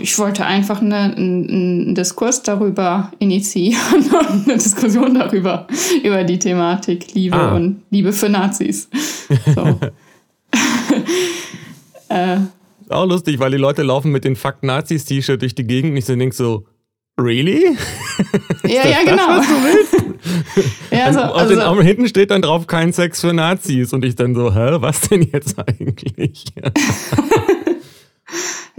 Ich wollte einfach eine, einen, einen Diskurs darüber initiieren und eine Diskussion darüber, über die Thematik Liebe ah. und Liebe für Nazis. So. äh, auch lustig, weil die Leute laufen mit den Fakt Nazis-T-Shirt durch die Gegend und ich so denke so, really? Ja, ja, genau. Das, was du willst? ja, also, also, den, also, hinten steht dann drauf kein Sex für Nazis und ich dann so, hä, was denn jetzt eigentlich?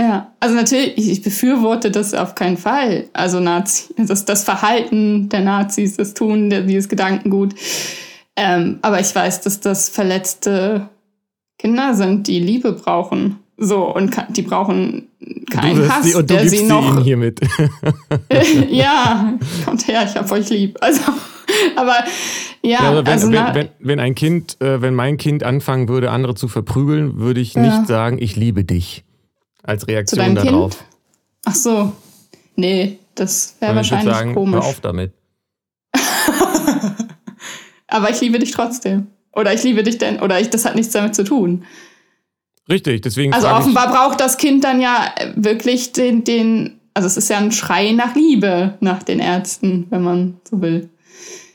Ja, also natürlich, ich befürworte das auf keinen Fall. Also Nazi, das, das Verhalten der Nazis, das Tun, der, dieses Gedankengut. Ähm, aber ich weiß, dass das verletzte Kinder sind, die Liebe brauchen. So, und die brauchen keinen Hass, sie, und du der sie noch. Sie hiermit. ja, kommt her, ich hab euch lieb. Also, aber ja, ja wenn, also wenn, wenn, wenn, ein Kind, äh, wenn mein Kind anfangen würde, andere zu verprügeln, würde ich ja. nicht sagen, ich liebe dich. Als Reaktion darauf. Kind? Ach so. Nee, das wäre wahrscheinlich sagen, komisch. Hör auf damit. Aber ich liebe dich trotzdem. Oder ich liebe dich denn, oder ich, das hat nichts damit zu tun. Richtig, deswegen. Also offenbar braucht das Kind dann ja wirklich den, den, also es ist ja ein Schrei nach Liebe nach den Ärzten, wenn man so will.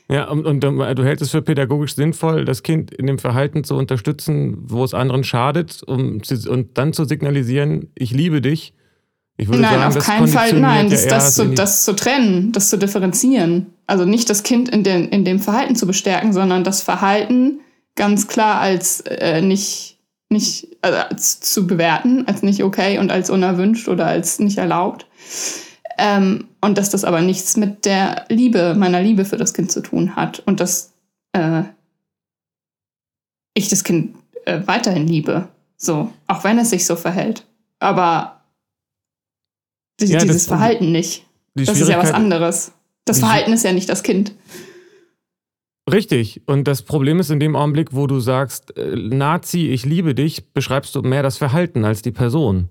Ja, und, und, du hältst es für pädagogisch sinnvoll, das Kind in dem Verhalten zu unterstützen, wo es anderen schadet, um, und dann zu signalisieren, ich liebe dich. Ich würde nein, sagen, auf keinen Fall, nein, das, das, zu, das zu trennen, das zu differenzieren. Also nicht das Kind in, den, in dem Verhalten zu bestärken, sondern das Verhalten ganz klar als äh, nicht nicht also als zu bewerten, als nicht okay und als unerwünscht oder als nicht erlaubt. Ähm, und dass das aber nichts mit der Liebe, meiner Liebe für das Kind zu tun hat. Und dass äh, ich das Kind äh, weiterhin liebe. So, auch wenn es sich so verhält. Aber die, ja, dieses Verhalten nicht. Das ist ja was anderes. Das Verhalten ist ja nicht das Kind. Richtig. Und das Problem ist in dem Augenblick, wo du sagst, äh, Nazi, ich liebe dich, beschreibst du mehr das Verhalten als die Person.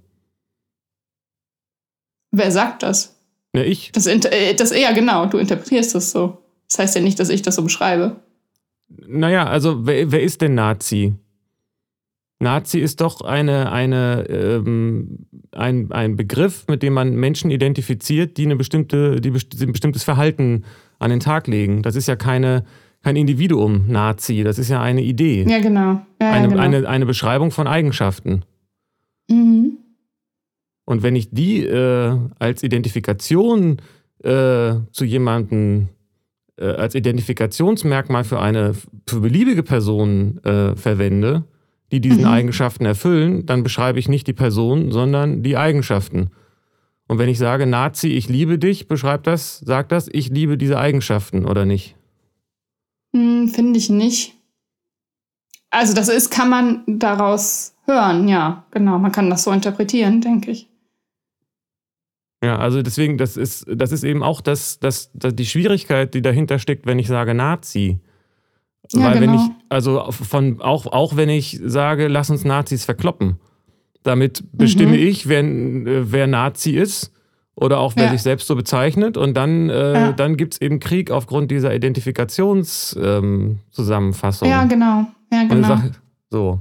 Wer sagt das? Ja, ich. Das, äh, das, ja, genau, du interpretierst das so. Das heißt ja nicht, dass ich das so beschreibe. Naja, also wer, wer ist denn Nazi? Nazi ist doch eine, eine, ähm, ein, ein Begriff, mit dem man Menschen identifiziert, die, eine bestimmte, die ein bestimmtes Verhalten an den Tag legen. Das ist ja keine, kein Individuum, Nazi, das ist ja eine Idee. Ja, genau. Ja, eine, ja, genau. Eine, eine Beschreibung von Eigenschaften. Mhm. Und wenn ich die äh, als Identifikation äh, zu jemandem, äh, als Identifikationsmerkmal für eine für beliebige Person äh, verwende, die diesen mhm. Eigenschaften erfüllen, dann beschreibe ich nicht die Person, sondern die Eigenschaften. Und wenn ich sage, Nazi, ich liebe dich, beschreibt das, sagt das, ich liebe diese Eigenschaften oder nicht? Hm, Finde ich nicht. Also das ist, kann man daraus hören, ja, genau. Man kann das so interpretieren, denke ich. Ja, also deswegen, das ist, das ist eben auch das, das, das, die Schwierigkeit, die dahinter steckt, wenn ich sage Nazi. Ja, Weil genau. wenn ich, also von, auch, auch wenn ich sage, lass uns Nazis verkloppen, damit bestimme mhm. ich, wer, wer Nazi ist oder auch wer ja. sich selbst so bezeichnet. Und dann, äh, ja. dann gibt es eben Krieg aufgrund dieser Identifikationszusammenfassung. Ähm, ja, genau. Ja, genau. Sag, so.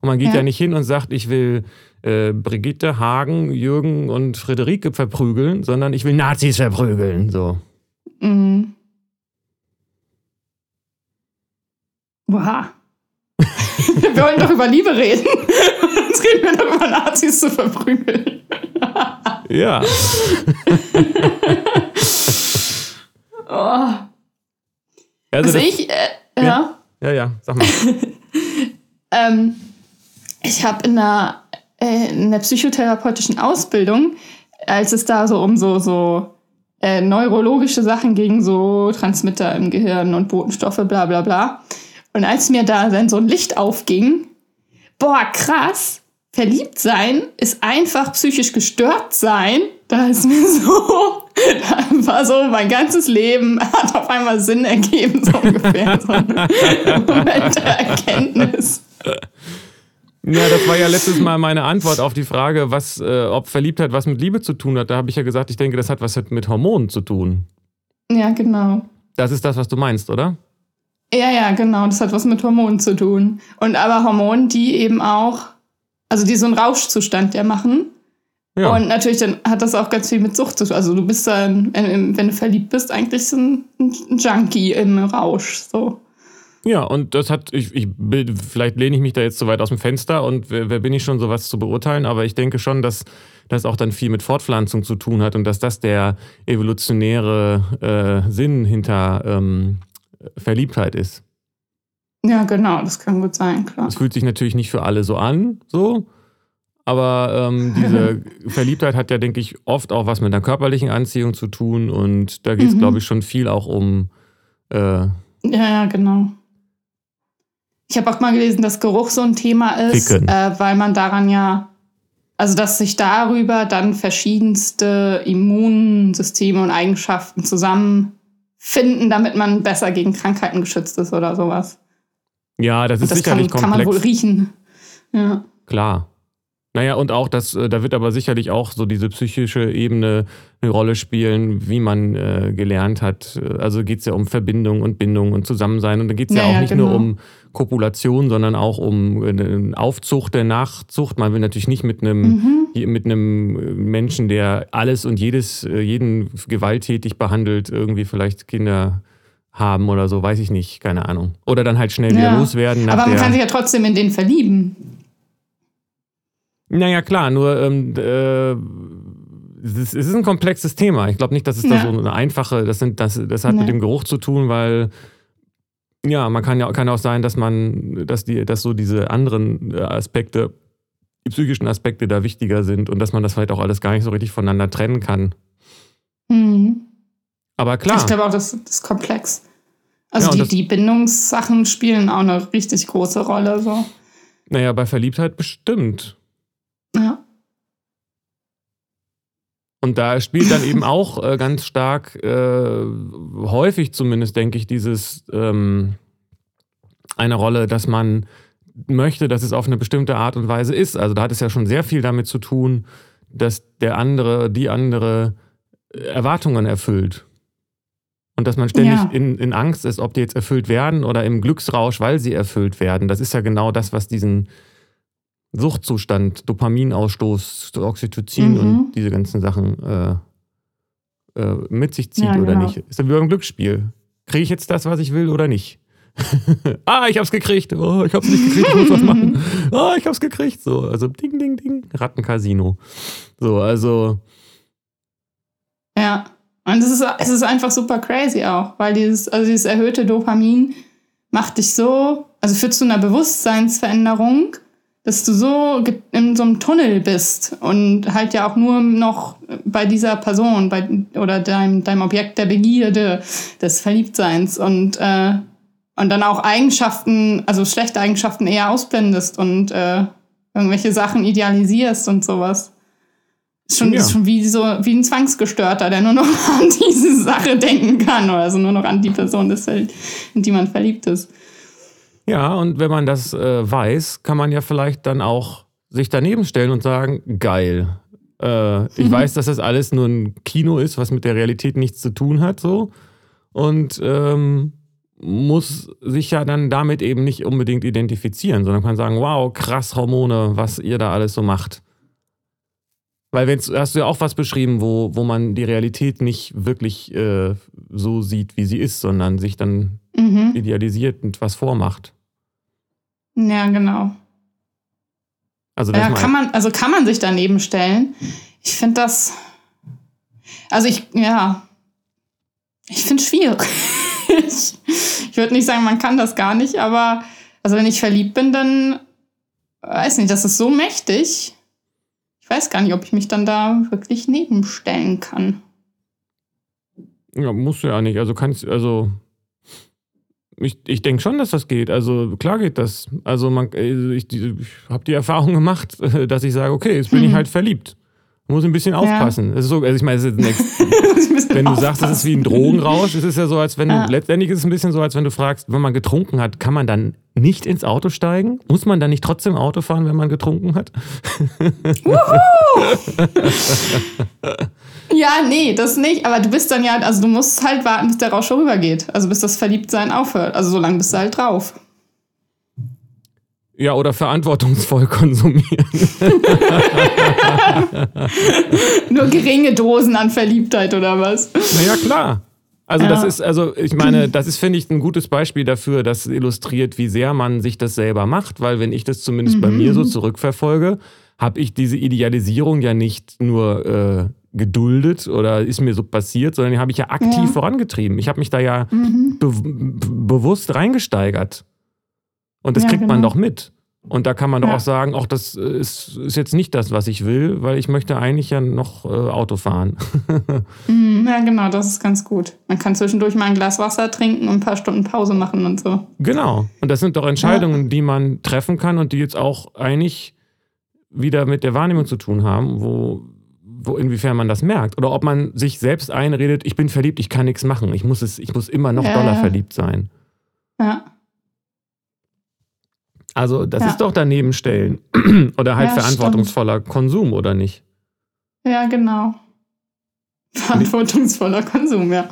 Und man geht ja. ja. nicht hin und sagt, ich will äh, Brigitte, Hagen, Jürgen und Friederike verprügeln, sondern ich will Nazis verprügeln. So. Mhm. Wow. wir wollen doch über Liebe reden. Jetzt reden wir doch über Nazis zu verprügeln. ja. oh. Also, also ich, äh, ja. Ja, ja, sag mal. ähm, ich habe in der, äh, in der psychotherapeutischen Ausbildung, als es da so um so, so äh, neurologische Sachen ging, so Transmitter im Gehirn und Botenstoffe, bla bla bla, und als mir da dann so ein Licht aufging, boah, krass, verliebt sein ist einfach psychisch gestört sein. Da ist mir so, da war so mein ganzes Leben hat auf einmal Sinn ergeben, so ungefähr. so ein Moment der Erkenntnis. Ja, das war ja letztes Mal meine Antwort auf die Frage, was, äh, ob Verliebtheit was mit Liebe zu tun hat. Da habe ich ja gesagt, ich denke, das hat was mit Hormonen zu tun. Ja, genau. Das ist das, was du meinst, oder? Ja, ja, genau. Das hat was mit Hormonen zu tun. Und aber Hormonen, die eben auch, also die so einen Rauschzustand ja machen. Ja. Und natürlich dann hat das auch ganz viel mit Sucht zu tun. Also du bist dann, wenn du verliebt bist, eigentlich so ein, ein Junkie im Rausch. So. Ja, und das hat, ich, ich, vielleicht lehne ich mich da jetzt zu weit aus dem Fenster und wer, wer bin ich schon, sowas zu beurteilen, aber ich denke schon, dass das auch dann viel mit Fortpflanzung zu tun hat und dass das der evolutionäre äh, Sinn hinter ähm, Verliebtheit ist. Ja, genau, das kann gut sein, klar. Es fühlt sich natürlich nicht für alle so an, so. Aber ähm, diese Verliebtheit hat ja, denke ich, oft auch was mit einer körperlichen Anziehung zu tun. Und da geht es, mhm. glaube ich, schon viel auch um. Äh, ja, ja, genau. Ich habe auch mal gelesen, dass Geruch so ein Thema ist, äh, weil man daran ja, also dass sich darüber dann verschiedenste Immunsysteme und Eigenschaften zusammen finden, damit man besser gegen Krankheiten geschützt ist oder sowas. Ja, das ist das sicherlich kann, komplex. kann man wohl riechen. Ja. Klar. Naja, und auch das, äh, da wird aber sicherlich auch so diese psychische Ebene eine Rolle spielen, wie man äh, gelernt hat. Also geht es ja um Verbindung und Bindung und Zusammensein. Und da geht es ja, ja, auch nicht genau. nur um Kopulation, sondern auch um äh, Aufzucht der Nachzucht. Man will natürlich nicht mit einem, mhm. mit einem Menschen, der alles und jedes, äh, jeden gewalttätig behandelt, irgendwie vielleicht Kinder haben oder so, weiß ich nicht, keine Ahnung. Oder dann halt schnell ja. wieder loswerden. Aber man kann sich ja trotzdem in den verlieben. Naja, klar, nur ähm, äh, es, ist, ein komplexes Thema. Ich glaube nicht, dass es ja. da so eine einfache, das, sind, das, das hat nee. mit dem Geruch zu tun, weil Ja, man kann ja kann auch sein, dass man, dass die, dass so diese anderen äh, Aspekte, die psychischen Aspekte da wichtiger sind und dass man das vielleicht auch alles gar nicht so richtig voneinander trennen kann. Mhm. Aber klar. Ich glaube auch, das, das ist komplex. Also ja, die, die Bindungssachen spielen auch eine richtig große Rolle. So. Naja, bei Verliebtheit bestimmt. Ja. Und da spielt dann eben auch äh, ganz stark, äh, häufig zumindest, denke ich, dieses ähm, eine Rolle, dass man möchte, dass es auf eine bestimmte Art und Weise ist. Also da hat es ja schon sehr viel damit zu tun, dass der andere, die andere Erwartungen erfüllt. Und dass man ständig ja. in, in Angst ist, ob die jetzt erfüllt werden oder im Glücksrausch, weil sie erfüllt werden. Das ist ja genau das, was diesen Suchtzustand, Dopaminausstoß, Oxytocin mhm. und diese ganzen Sachen äh, äh, mit sich zieht ja, oder genau. nicht. Ist dann wie beim Glücksspiel. Kriege ich jetzt das, was ich will oder nicht? ah, ich hab's gekriegt. Oh, ich hab's nicht gekriegt, ich muss was machen. Ah, ich hab's gekriegt. So, also ding, ding, ding. Rattencasino. So, also. Ja. Und es ist, es ist einfach super crazy auch, weil dieses, also dieses erhöhte Dopamin macht dich so, also führt zu einer Bewusstseinsveränderung dass du so in so einem Tunnel bist und halt ja auch nur noch bei dieser Person bei, oder deinem, deinem Objekt der Begierde, des Verliebtseins und, äh, und dann auch Eigenschaften, also schlechte Eigenschaften eher ausblendest und äh, irgendwelche Sachen idealisierst und sowas. Ist schon, ja. ist schon wie, so, wie ein Zwangsgestörter, der nur noch an diese Sache denken kann oder also nur noch an die Person, in die man verliebt ist. Ja, und wenn man das äh, weiß, kann man ja vielleicht dann auch sich daneben stellen und sagen, geil. Äh, ich mhm. weiß, dass das alles nur ein Kino ist, was mit der Realität nichts zu tun hat, so. Und ähm, muss sich ja dann damit eben nicht unbedingt identifizieren, sondern kann sagen, wow, krass Hormone, was ihr da alles so macht. Weil wenn's, hast du ja auch was beschrieben, wo, wo man die Realität nicht wirklich äh, so sieht, wie sie ist, sondern sich dann mhm. idealisiert und was vormacht. Ja, genau. Also, ja, kann man, also kann man sich daneben stellen. Ich finde das. Also ich, ja. Ich finde es schwierig. ich, ich würde nicht sagen, man kann das gar nicht, aber also wenn ich verliebt bin, dann weiß nicht, das ist so mächtig. Ich weiß gar nicht, ob ich mich dann da wirklich nebenstellen kann. Ja, musst du ja nicht. Also kannst, also ich, ich denke schon, dass das geht. Also klar geht das. Also man, äh, ich, ich habe die Erfahrung gemacht, dass ich sage, okay, jetzt bin hm. ich halt verliebt. Muss ein bisschen aufpassen. Ja. ist so, also ich meine, es ist wenn du sagst, es ist wie ein Drogenrausch, es ist ja so, als wenn ja. du, letztendlich ist es ein bisschen so, als wenn du fragst, wenn man getrunken hat, kann man dann nicht ins Auto steigen? Muss man dann nicht trotzdem Auto fahren, wenn man getrunken hat? ja, nee, das nicht. Aber du bist dann ja, also du musst halt warten, bis der Rausch rübergeht. Also bis das Verliebtsein aufhört. Also so lange bist du halt drauf. Ja, oder verantwortungsvoll konsumieren. Nur geringe Dosen an Verliebtheit oder was? Naja, klar. Also ja. das ist, also ich meine, das ist, finde ich, ein gutes Beispiel dafür, das illustriert, wie sehr man sich das selber macht, weil wenn ich das zumindest mhm. bei mir so zurückverfolge, habe ich diese Idealisierung ja nicht nur äh, geduldet oder ist mir so passiert, sondern die habe ich ja aktiv ja. vorangetrieben. Ich habe mich da ja mhm. be bewusst reingesteigert. Und das ja, kriegt genau. man doch mit. Und da kann man ja. doch auch sagen, auch das ist, ist, jetzt nicht das, was ich will, weil ich möchte eigentlich ja noch äh, Auto fahren. Mhm, ja, genau, das ist ganz gut. Man kann zwischendurch mal ein Glas Wasser trinken und ein paar Stunden Pause machen und so. Genau. Und das sind doch Entscheidungen, ja. die man treffen kann und die jetzt auch eigentlich wieder mit der Wahrnehmung zu tun haben, wo, wo inwiefern man das merkt. Oder ob man sich selbst einredet, ich bin verliebt, ich kann nichts machen. Ich muss, es, ich muss immer noch doller verliebt sein. Ja. Also das ja. ist doch daneben stellen. oder halt ja, verantwortungsvoller stimmt. Konsum, oder nicht? Ja, genau. Verantwortungsvoller Konsum, ja.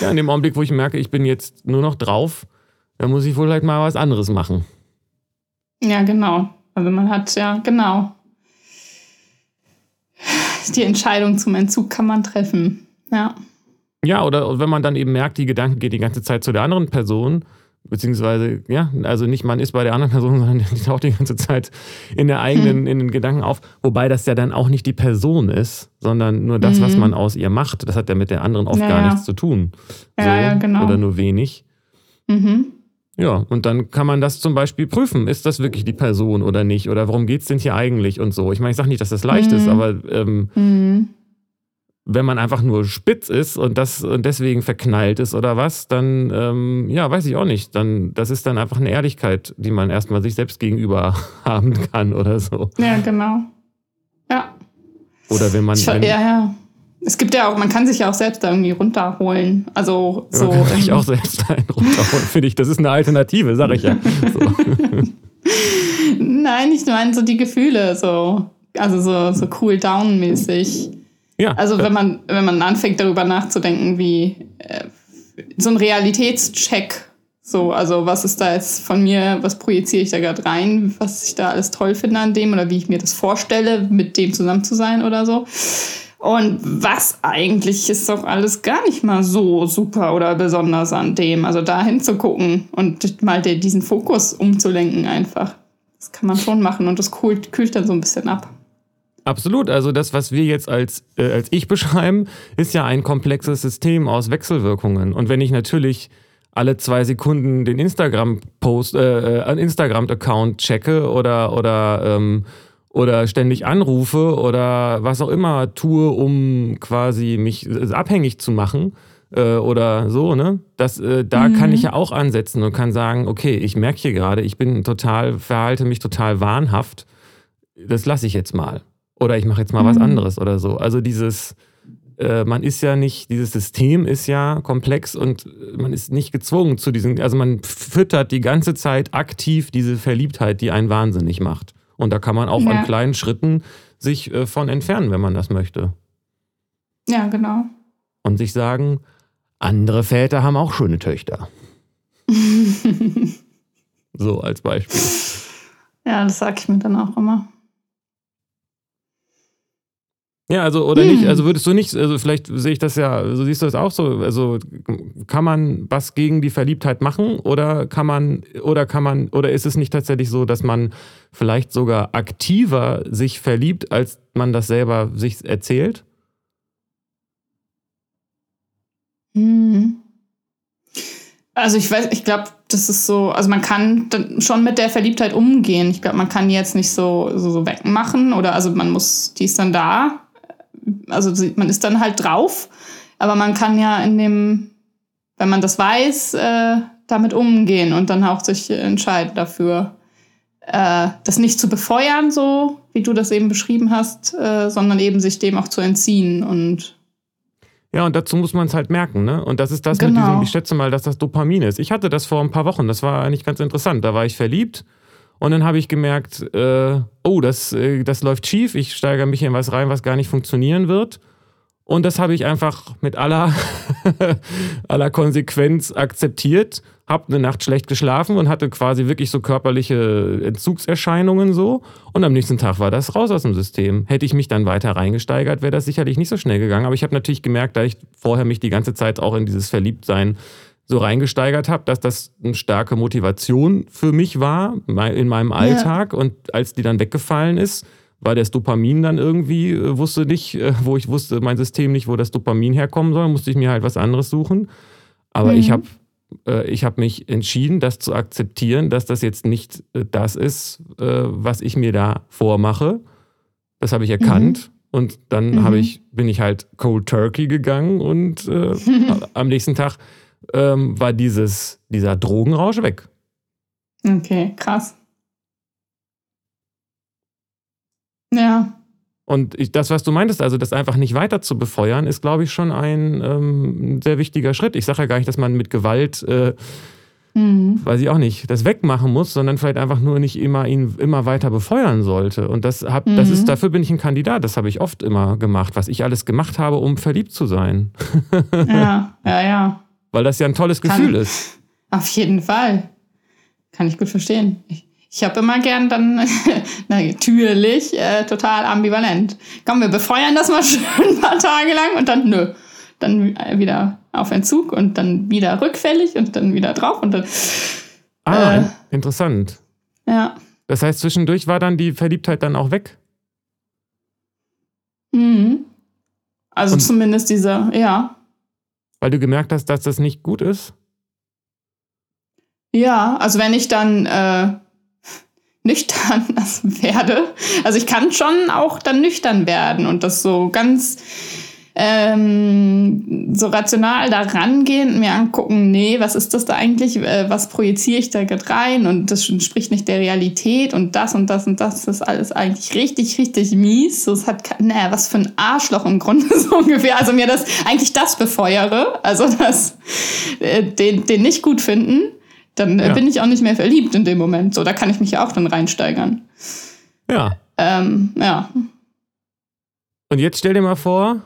Ja, in dem Augenblick, wo ich merke, ich bin jetzt nur noch drauf, dann muss ich wohl halt mal was anderes machen. Ja, genau. Also man hat ja, genau. Die Entscheidung zum Entzug kann man treffen. Ja. Ja, oder wenn man dann eben merkt, die Gedanken gehen die ganze Zeit zu der anderen Person beziehungsweise, ja, also nicht man ist bei der anderen Person, sondern die taucht die ganze Zeit in der eigenen, hm. in den Gedanken auf. Wobei das ja dann auch nicht die Person ist, sondern nur das, mhm. was man aus ihr macht. Das hat ja mit der anderen oft ja, gar ja. nichts zu tun. Ja, so, ja, genau. Oder nur wenig. Mhm. Ja, und dann kann man das zum Beispiel prüfen. Ist das wirklich die Person oder nicht? Oder worum geht es denn hier eigentlich und so? Ich meine, ich sage nicht, dass das leicht mhm. ist, aber ähm, mhm. wenn man einfach nur spitz ist und das und deswegen verknallt ist oder was, dann ähm, ja, weiß ich auch nicht. Dann das ist dann einfach eine Ehrlichkeit, die man erstmal sich selbst gegenüber haben kann oder so. Ja, genau. Ja. Oder wenn man. Wenn, ja, ja. Es gibt ja auch, man kann sich ja auch selbst da irgendwie runterholen. Also so. Man kann sich auch selbst einen runterholen, finde ich. Das ist eine Alternative, sag ich ja. So. Nein, ich meine so die Gefühle, so. Also so, so cool-down-mäßig. Ja. Also wenn man, wenn man anfängt, darüber nachzudenken, wie äh, so ein Realitätscheck so, also was ist da jetzt von mir, was projiziere ich da gerade rein, was ich da alles toll finde an dem oder wie ich mir das vorstelle, mit dem zusammen zu sein oder so. Und was eigentlich ist doch alles gar nicht mal so super oder besonders an dem. Also da hinzugucken und mal diesen Fokus umzulenken einfach. Das kann man schon machen und das kühlt, kühlt dann so ein bisschen ab. Absolut. Also das, was wir jetzt als, äh, als Ich beschreiben, ist ja ein komplexes System aus Wechselwirkungen. Und wenn ich natürlich alle zwei Sekunden den Instagram-Post, äh, äh Instagram-Account checke oder, oder, ähm, oder ständig anrufe oder was auch immer tue, um quasi mich äh, abhängig zu machen äh, oder so, ne? Das, äh, da mhm. kann ich ja auch ansetzen und kann sagen, okay, ich merke hier gerade, ich bin total, verhalte mich total wahnhaft. Das lasse ich jetzt mal. Oder ich mache jetzt mal mhm. was anderes oder so. Also dieses, äh, man ist ja nicht, dieses System ist ja komplex und man ist nicht gezwungen zu diesen, also man füttert die ganze Zeit aktiv diese Verliebtheit, die einen wahnsinnig macht. Und da kann man auch ja. an kleinen Schritten sich äh, von entfernen, wenn man das möchte. Ja, genau. Und sich sagen, andere Väter haben auch schöne Töchter. so als Beispiel. Ja, das sage ich mir dann auch immer. Ja, also oder hm. nicht, also würdest du nicht, also vielleicht sehe ich das ja, so also siehst du das auch so, also kann man was gegen die Verliebtheit machen oder kann man oder kann man oder ist es nicht tatsächlich so, dass man vielleicht sogar aktiver sich verliebt, als man das selber sich erzählt? Hm. Also ich weiß, ich glaube, das ist so, also man kann schon mit der Verliebtheit umgehen. Ich glaube, man kann die jetzt nicht so, so, so wegmachen oder also man muss, die ist dann da also man ist dann halt drauf, aber man kann ja in dem, wenn man das weiß, äh, damit umgehen und dann auch sich entscheiden dafür, äh, das nicht zu befeuern, so wie du das eben beschrieben hast, äh, sondern eben sich dem auch zu entziehen und ja, und dazu muss man es halt merken, ne? Und das ist das genau. mit diesem, ich schätze mal, dass das Dopamin ist. Ich hatte das vor ein paar Wochen, das war eigentlich ganz interessant. Da war ich verliebt und dann habe ich gemerkt, äh, oh, das, äh, das läuft schief, ich steigere mich in was rein, was gar nicht funktionieren wird. Und das habe ich einfach mit aller, aller Konsequenz akzeptiert, habe eine Nacht schlecht geschlafen und hatte quasi wirklich so körperliche Entzugserscheinungen so. Und am nächsten Tag war das raus aus dem System. Hätte ich mich dann weiter reingesteigert, wäre das sicherlich nicht so schnell gegangen. Aber ich habe natürlich gemerkt, da ich vorher mich die ganze Zeit auch in dieses Verliebtsein so reingesteigert habe, dass das eine starke Motivation für mich war in meinem Alltag. Ja. Und als die dann weggefallen ist, war das Dopamin dann irgendwie, äh, wusste nicht, äh, wo ich wusste, mein System nicht, wo das Dopamin herkommen soll, musste ich mir halt was anderes suchen. Aber mhm. ich habe äh, ich hab mich entschieden, das zu akzeptieren, dass das jetzt nicht das ist, was ich mir da vormache. Das habe ich erkannt. Mhm. Und dann mhm. ich, bin ich halt Cold Turkey gegangen und äh, am nächsten Tag ähm, war dieses, dieser Drogenrausch weg. Okay, krass. Ja. Und ich, das, was du meintest, also das einfach nicht weiter zu befeuern, ist, glaube ich, schon ein ähm, sehr wichtiger Schritt. Ich sage ja gar nicht, dass man mit Gewalt, äh, mhm. weiß ich auch nicht, das wegmachen muss, sondern vielleicht einfach nur nicht immer ihn immer weiter befeuern sollte. Und das, hab, mhm. das ist, dafür bin ich ein Kandidat. Das habe ich oft immer gemacht, was ich alles gemacht habe, um verliebt zu sein. ja, ja, ja. Weil das ja ein tolles Kann, Gefühl ist. Auf jeden Fall. Kann ich gut verstehen. Ich, ich habe immer gern dann natürlich äh, total ambivalent. Komm, wir befeuern das mal schön ein paar Tage lang und dann nö. Dann wieder auf Entzug und dann wieder rückfällig und dann wieder drauf und dann. Ah, äh, interessant. Ja. Das heißt, zwischendurch war dann die Verliebtheit dann auch weg? Mhm. Also und zumindest dieser, ja. Weil du gemerkt hast, dass das nicht gut ist? Ja, also wenn ich dann äh, nüchtern werde, also ich kann schon auch dann nüchtern werden und das so ganz ähm, so rational da rangehen und mir angucken, nee, was ist das da eigentlich, äh, was projiziere ich da gerade rein und das entspricht nicht der Realität und das und das und das ist alles eigentlich richtig, richtig mies. So, es hat, naja, was für ein Arschloch im Grunde so ungefähr. Also mir das eigentlich das befeuere, also das, äh, den, den nicht gut finden, dann äh, ja. bin ich auch nicht mehr verliebt in dem Moment. So, da kann ich mich ja auch dann reinsteigern. Ja. Ähm, ja. Und jetzt stell dir mal vor,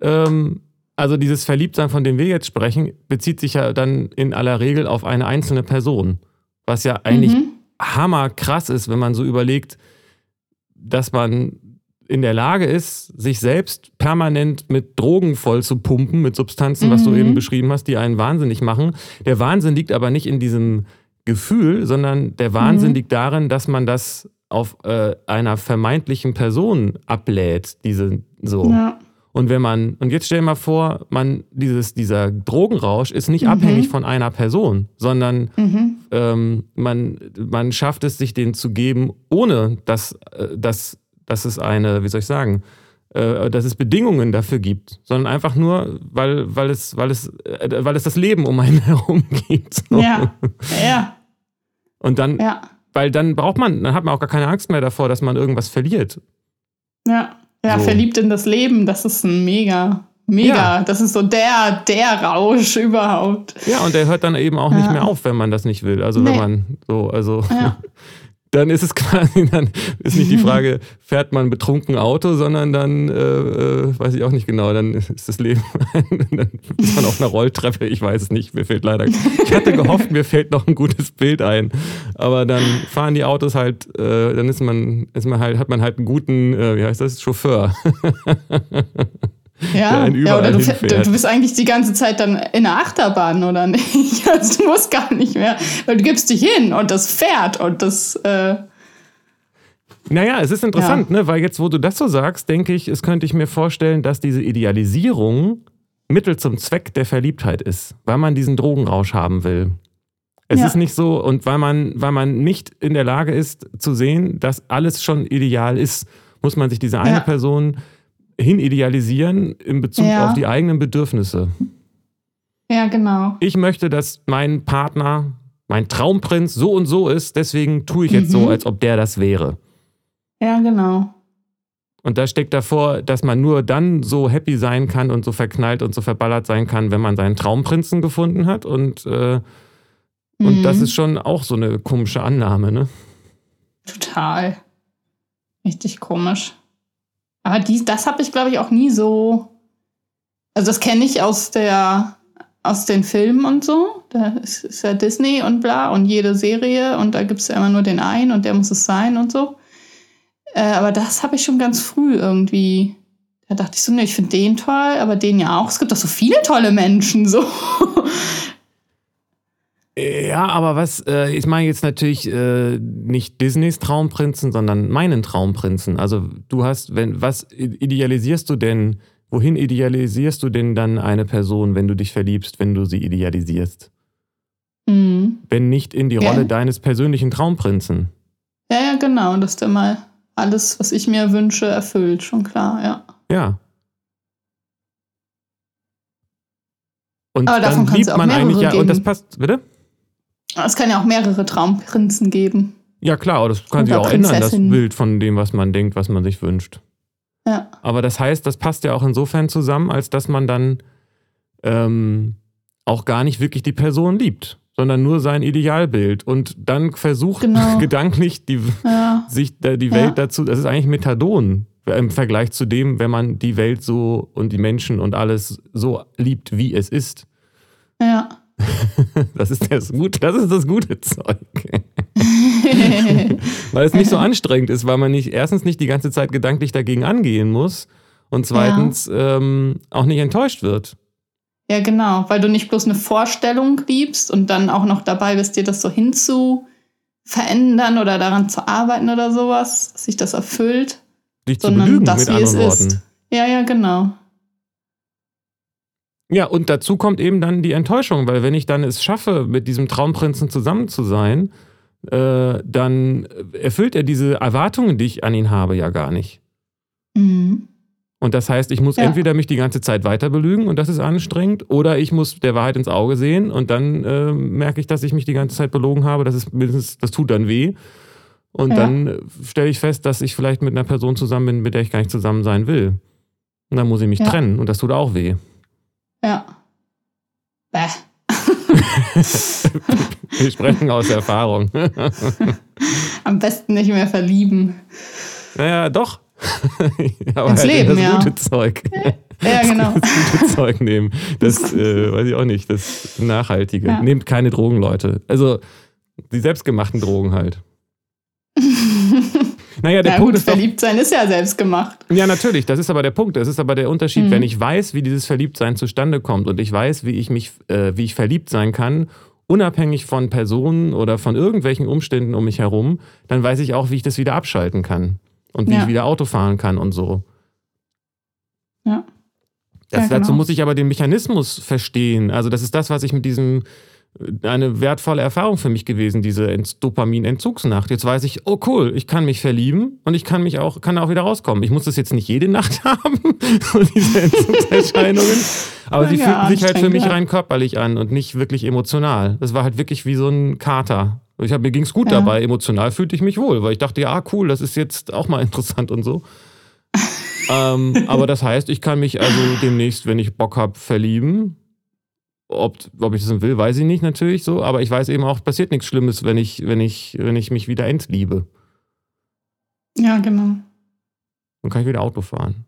ähm, also dieses Verliebtsein, von dem wir jetzt sprechen, bezieht sich ja dann in aller Regel auf eine einzelne Person. Was ja eigentlich mhm. hammerkrass ist, wenn man so überlegt, dass man in der Lage ist, sich selbst permanent mit Drogen voll zu pumpen, mit Substanzen, mhm. was du eben mhm. beschrieben hast, die einen wahnsinnig machen. Der Wahnsinn liegt aber nicht in diesem Gefühl, sondern der Wahnsinn mhm. liegt darin, dass man das auf äh, einer vermeintlichen Person ablädt, diese so. Ja. Und wenn man, und jetzt stell dir mal vor, man, dieses, dieser Drogenrausch ist nicht mhm. abhängig von einer Person, sondern mhm. ähm, man, man schafft es, sich den zu geben, ohne dass, äh, dass, dass es eine, wie soll ich sagen, äh, dass es Bedingungen dafür gibt, sondern einfach nur, weil, weil, es, weil, es, äh, weil es das Leben um einen herum gibt. So. Ja, ja. Und dann, ja. weil dann braucht man, dann hat man auch gar keine Angst mehr davor, dass man irgendwas verliert. Ja. Ja, so. verliebt in das Leben, das ist ein mega, mega. Ja. Das ist so der, der Rausch überhaupt. Ja, und der hört dann eben auch ja. nicht mehr auf, wenn man das nicht will. Also nee. wenn man so, also ja. dann ist es quasi, dann ist nicht die Frage, fährt man betrunken Auto, sondern dann, äh, äh, weiß ich auch nicht genau, dann ist das Leben, dann ist man auf einer Rolltreppe, ich weiß es nicht, mir fehlt leider, ich hatte gehofft, mir fällt noch ein gutes Bild ein, aber dann fahren die Autos halt, äh, dann ist man, ist man halt, hat man halt einen guten, äh, wie heißt das, Chauffeur. Ja, ja oder du, du, bist eigentlich die ganze Zeit dann in der Achterbahn, oder nicht? Also du musst gar nicht mehr, weil du gibst dich hin und das fährt und das. Äh naja, es ist interessant, ja. ne? weil jetzt, wo du das so sagst, denke ich, es könnte ich mir vorstellen, dass diese Idealisierung Mittel zum Zweck der Verliebtheit ist, weil man diesen Drogenrausch haben will. Es ja. ist nicht so, und weil man, weil man nicht in der Lage ist zu sehen, dass alles schon ideal ist, muss man sich diese eine ja. Person hinidealisieren in Bezug ja. auf die eigenen Bedürfnisse. Ja, genau. Ich möchte, dass mein Partner, mein Traumprinz so und so ist, deswegen tue ich jetzt mhm. so, als ob der das wäre. Ja, genau. Und da steckt davor, dass man nur dann so happy sein kann und so verknallt und so verballert sein kann, wenn man seinen Traumprinzen gefunden hat. Und, äh, mhm. und das ist schon auch so eine komische Annahme, ne? Total. Richtig komisch. Aber dies, das habe ich, glaube ich, auch nie so. Also, das kenne ich aus der aus den Filmen und so. Da ist, ist, ja Disney und bla und jede Serie und da gibt es ja immer nur den einen und der muss es sein und so. Äh, aber das habe ich schon ganz früh irgendwie. Da dachte ich so, ne, ich finde den toll, aber den ja auch. Es gibt doch so viele tolle Menschen so. Ja, aber was, äh, ich meine jetzt natürlich äh, nicht Disneys Traumprinzen, sondern meinen Traumprinzen. Also du hast, wenn, was idealisierst du denn, wohin idealisierst du denn dann eine Person, wenn du dich verliebst, wenn du sie idealisierst? Mhm. Wenn nicht in die ja. Rolle deines persönlichen Traumprinzen. Ja, ja, genau. Dass der mal alles, was ich mir wünsche, erfüllt, schon klar, ja. Ja. Und Aber dann liebt man eigentlich ja, und das passt, bitte? Es kann ja auch mehrere Traumprinzen geben. Ja, klar, aber das kann sich auch ändern, das Bild von dem, was man denkt, was man sich wünscht. Ja. Aber das heißt, das passt ja auch insofern zusammen, als dass man dann ähm, auch gar nicht wirklich die Person liebt, sondern nur sein Idealbild und dann versucht genau. gedanklich die, ja. sich die Welt ja. dazu, das ist eigentlich Methadon im Vergleich zu dem, wenn man die Welt so und die Menschen und alles so liebt, wie es ist. Ja. Das ist das gute, das ist das gute Zeug. weil es nicht so anstrengend ist, weil man nicht erstens nicht die ganze Zeit gedanklich dagegen angehen muss und zweitens ja. ähm, auch nicht enttäuscht wird. Ja, genau, weil du nicht bloß eine Vorstellung liebst und dann auch noch dabei bist, dir das so hinzu verändern oder daran zu arbeiten oder sowas, dass sich das erfüllt. Dich zu belügen, das, mit anderen Worten. Ist. Ja, ja, genau. Ja, und dazu kommt eben dann die Enttäuschung, weil wenn ich dann es schaffe, mit diesem Traumprinzen zusammen zu sein, äh, dann erfüllt er diese Erwartungen, die ich an ihn habe, ja gar nicht. Mhm. Und das heißt, ich muss Ja. entweder mich die ganze Zeit weiter belügen und das ist anstrengend, oder ich muss der Wahrheit ins Auge sehen und dann äh, merke ich, dass ich mich die ganze Zeit belogen habe. Das ist mindestens, das tut dann weh. Und Ja. dann stelle ich fest, dass ich vielleicht mit einer Person zusammen bin, mit der ich gar nicht zusammen sein will. Und dann muss ich mich Ja. trennen und das tut auch weh. Ja. Bäh. Wir sprechen aus Erfahrung. Am besten nicht mehr verlieben. naja, doch. Aber Ins halt Leben, das ja. gute Zeug. Ja, genau. Das gute Zeug nehmen. Das äh, weiß ich auch nicht. Das Nachhaltige. Ja. Nehmt keine Drogen, Leute. Also die selbstgemachten Drogen halt. Naja, der Na Punkt gut, ist doch, verliebt sein ist ja selbst gemacht. Ja, natürlich, das ist aber der Punkt. Das ist aber der Unterschied, Mhm. wenn ich weiß, wie dieses Verliebtsein zustande kommt und ich weiß, wie ich mich, äh, wie ich verliebt sein kann, unabhängig von Personen oder von irgendwelchen Umständen um mich herum, dann weiß ich auch, wie ich das wieder abschalten kann und wie Ja. ich wieder Auto fahren kann und so. Ja. Das, Ja, genau. Dazu muss ich aber den Mechanismus verstehen. Also das ist das, was ich mit diesem eine wertvolle Erfahrung für mich gewesen, diese Ent- Dopaminentzugsnacht. Jetzt weiß ich, oh cool, ich kann mich verlieben und ich kann mich auch, kann auch wieder rauskommen. Ich muss das jetzt nicht jede Nacht haben, diese Entzugserscheinungen. Aber sie Ja, fühlten sich halt für mich rein körperlich an und nicht wirklich emotional. Das war halt wirklich wie so ein Kater. Ich hab, mir ging's gut Ja. dabei, emotional fühlte ich mich wohl, weil ich dachte, ja, cool, das ist jetzt auch mal interessant und so. ähm, aber das heißt, ich kann mich also demnächst, wenn ich Bock habe, verlieben. Ob, ob ich das will, weiß ich nicht natürlich so, aber ich weiß eben auch, passiert nichts Schlimmes, wenn ich, wenn ich, wenn ich mich wieder entliebe. Ja, genau. Dann kann ich wieder Auto fahren.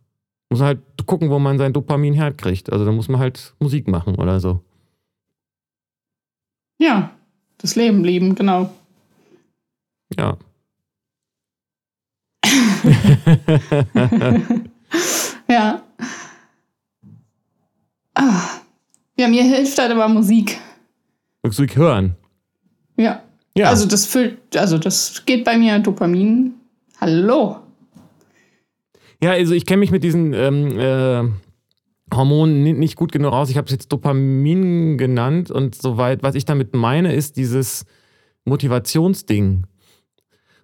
Muss halt gucken, wo man sein Dopamin herkriegt. Also da muss man halt Musik machen oder so. Ja, das Leben lieben, genau. Ja. ja. Ah. Ja, mir hilft halt aber Musik. Musik hören. Ja. Ja. Also das füllt, also das geht bei mir Dopamin. Hallo. Ja, also ich kenne mich mit diesen ähm, äh, Hormonen ni- nicht gut genug aus. Ich habe es jetzt Dopamin genannt und soweit, was ich damit meine, ist dieses Motivationsding.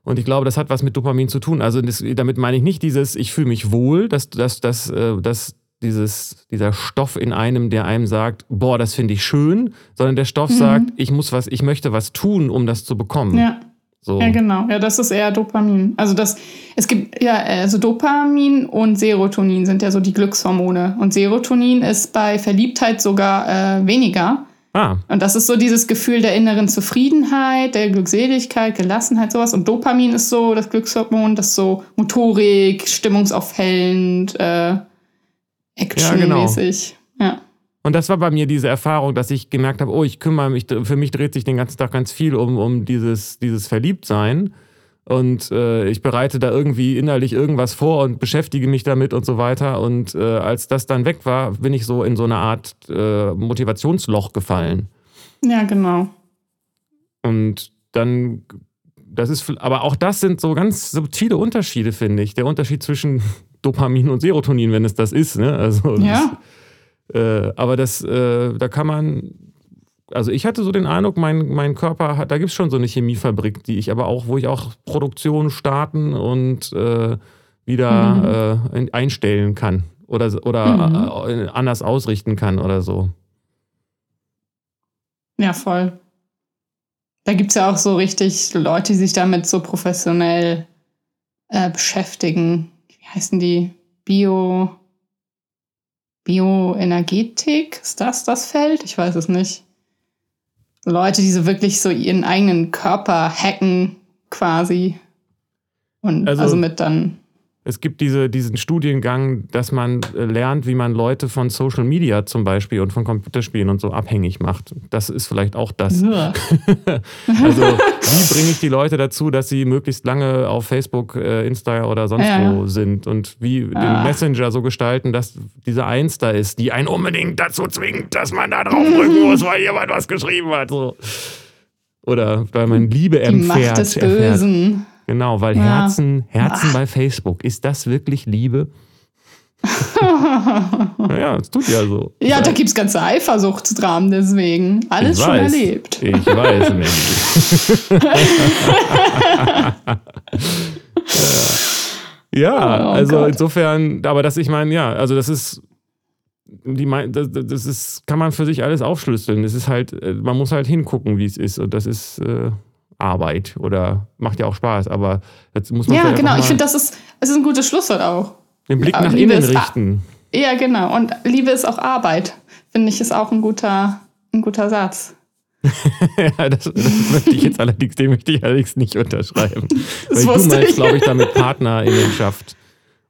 Und ich glaube, das hat was mit Dopamin zu tun. Also das, damit meine ich nicht dieses, ich fühle mich wohl, dass, dass, dass, äh, dass dieses, dieser Stoff in einem, der einem sagt, boah, das finde ich schön, sondern der Stoff Mhm. sagt, ich muss was, ich möchte was tun, um das zu bekommen. Ja. So. Ja, genau. Ja, das ist eher Dopamin. Also das, es gibt ja, also Dopamin und Serotonin sind ja so die Glückshormone. Und Serotonin ist bei Verliebtheit sogar äh, weniger. Ah, Und das ist so dieses Gefühl der inneren Zufriedenheit, der Glückseligkeit, Gelassenheit, sowas. Und Dopamin ist so das Glückshormon, das so Motorik, stimmungsaufhellend, äh, actionmäßig. Ja, Und das war bei mir diese Erfahrung, dass ich gemerkt habe, oh, ich kümmere mich, für mich dreht sich den ganzen Tag ganz viel um, um dieses, dieses Verliebtsein. Und äh, ich bereite da irgendwie innerlich irgendwas vor und beschäftige mich damit und so weiter. Und äh, als das dann weg war, bin ich so in so eine Art äh, Motivationsloch gefallen. ja genau. Und dann, das ist, aber auch das sind so ganz subtile Unterschiede, finde ich. Der Unterschied zwischen Dopamin und Serotonin, wenn es das ist. Ne? Also, Ja. Das, äh, aber das, äh, da kann man, also ich hatte so den Eindruck, mein, mein Körper hat, da gibt es schon so eine Chemiefabrik, die ich aber auch, wo ich auch Produktion starten und äh, wieder äh, in- einstellen kann oder, oder äh, anders ausrichten kann oder so. Ja, voll. Da gibt es ja auch so richtig Leute, die sich damit so professionell äh, beschäftigen. Heißen die? Bio. Bioenergetik? Ist das das Feld? Ich weiß es nicht. Leute, die so wirklich so ihren eigenen Körper hacken, quasi. Und Also- also, mit dann. Es gibt diese, diesen Studiengang, dass man äh, lernt, wie man Leute von Social Media zum Beispiel und von Computerspielen und so abhängig macht. Das ist vielleicht auch das. Uah. Also, wie bringe ich die Leute dazu, dass sie möglichst lange auf Facebook, äh, Insta oder sonst Ja. wo sind und wie den Ah. Messenger so gestalten, dass diese Eins da ist, die einen unbedingt dazu zwingt, dass man da draufdrücken muss, weil jemand was geschrieben hat. So. Oder weil man Liebe Die erfährt. Macht des erfährt. Genau, weil Ja. Herzen, Herzen bei Facebook, ist das wirklich Liebe? naja, es tut ja so. Ja, da gibt es ganze Eifersuchtsdramen deswegen. Alles Ich schon weiß. erlebt. Ich weiß, Mandy. ja, Oh also Gott. insofern, aber das, ich meine, ja, also das ist, die, das, das ist, kann man für sich alles aufschlüsseln. Es ist halt, äh, man muss halt hingucken, wie es ist. Und das ist äh, Arbeit oder macht ja auch Spaß, aber jetzt muss man Ja, genau. Ich finde, das ist, das ist ein gutes Schlusswort auch. den Blick ja, nach Liebe innen ist- richten. Ja, genau. Und Liebe ist auch Arbeit. Finde ich, ist auch ein guter, ein guter Satz. ja, das, das möchte ich jetzt allerdings, den möchte ich allerdings nicht unterschreiben. Das Weil du meinst, ich. glaube ich, damit Partnerinnenschaft.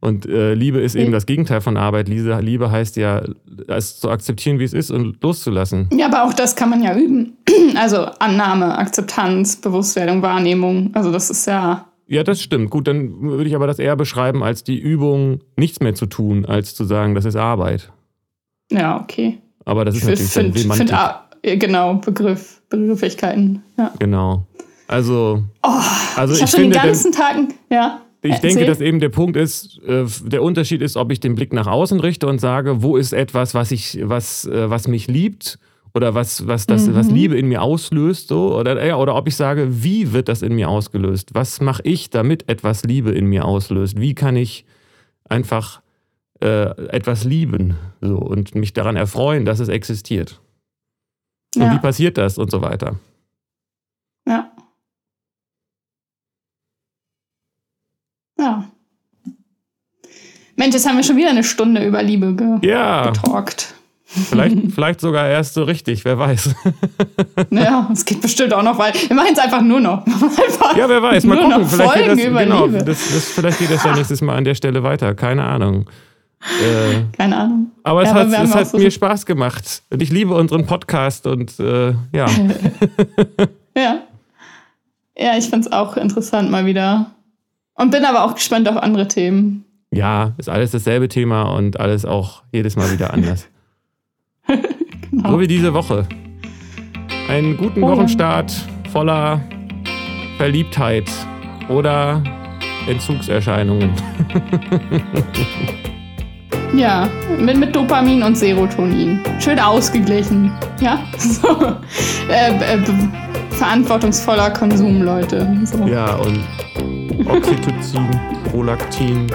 Und äh, Liebe ist eben Ja. das Gegenteil von Arbeit. Liebe, heißt ja, es zu akzeptieren, wie es ist und loszulassen. Ja, aber auch das kann man ja üben. Also Annahme, Akzeptanz, Bewusstwerdung, Wahrnehmung. Also das ist ja. Ja, das stimmt. Gut, dann würde ich aber das eher beschreiben als die Übung, nichts mehr zu tun, als zu sagen, das ist Arbeit. Ja, okay. Aber das ist Ich natürlich dann finde, Semantik. find, ja, genau, Begriff, Begrifflichkeiten. Ja. Genau. Also, Oh, also ich ich, habe schon den finde, ganzen Tagen. Ja. Ich Erzähl. denke, dass eben der Punkt ist, äh, der Unterschied ist, ob ich den Blick nach außen richte und sage, wo ist etwas, was ich, was, äh, was mich liebt oder was, was das, Mhm. was Liebe in mir auslöst, so oder ja, oder ob ich sage, wie wird das in mir ausgelöst? Was mache ich, damit etwas Liebe in mir auslöst? Wie kann ich einfach äh, etwas lieben so und mich daran erfreuen, dass es existiert? Und wie Ja. passiert das und so weiter? ja. Ja. Mensch, jetzt haben wir schon wieder eine Stunde über Liebe ge Ja, getalkt. vielleicht, vielleicht sogar erst so richtig, wer weiß. Ja, es geht bestimmt auch noch, weil wir machen es einfach nur noch. Einfach Ja, wer weiß, mal gucken. noch Vielleicht geht, Folgen das, über genau, Liebe. das, das, vielleicht geht das ja nächstes Mal an der Stelle weiter. Keine Ahnung. Äh, Keine Ahnung. aber es Ja, hat, aber es hat so- mir Spaß gemacht. Und ich liebe unseren Podcast und äh, ja. Ja. Ja, ich find's auch interessant mal wieder. Und bin aber auch gespannt auf andere Themen. Ja, ist alles dasselbe Thema und alles auch jedes Mal wieder anders. Genau. So wie diese Woche. Einen guten Oh. Wochenstart voller Verliebtheit oder Entzugserscheinungen. Ja, mit, mit Dopamin und Serotonin. Schön ausgeglichen. Ja, so. Äh, äh, verantwortungsvoller Konsum, Leute. So. Ja, und Oxytocin, Prolaktin,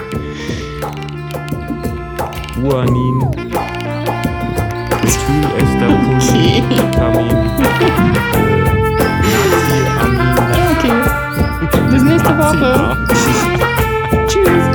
Guanin, Methylester, Polivitamin, Natriamin. Okay, bis nächste Woche. Tschüss.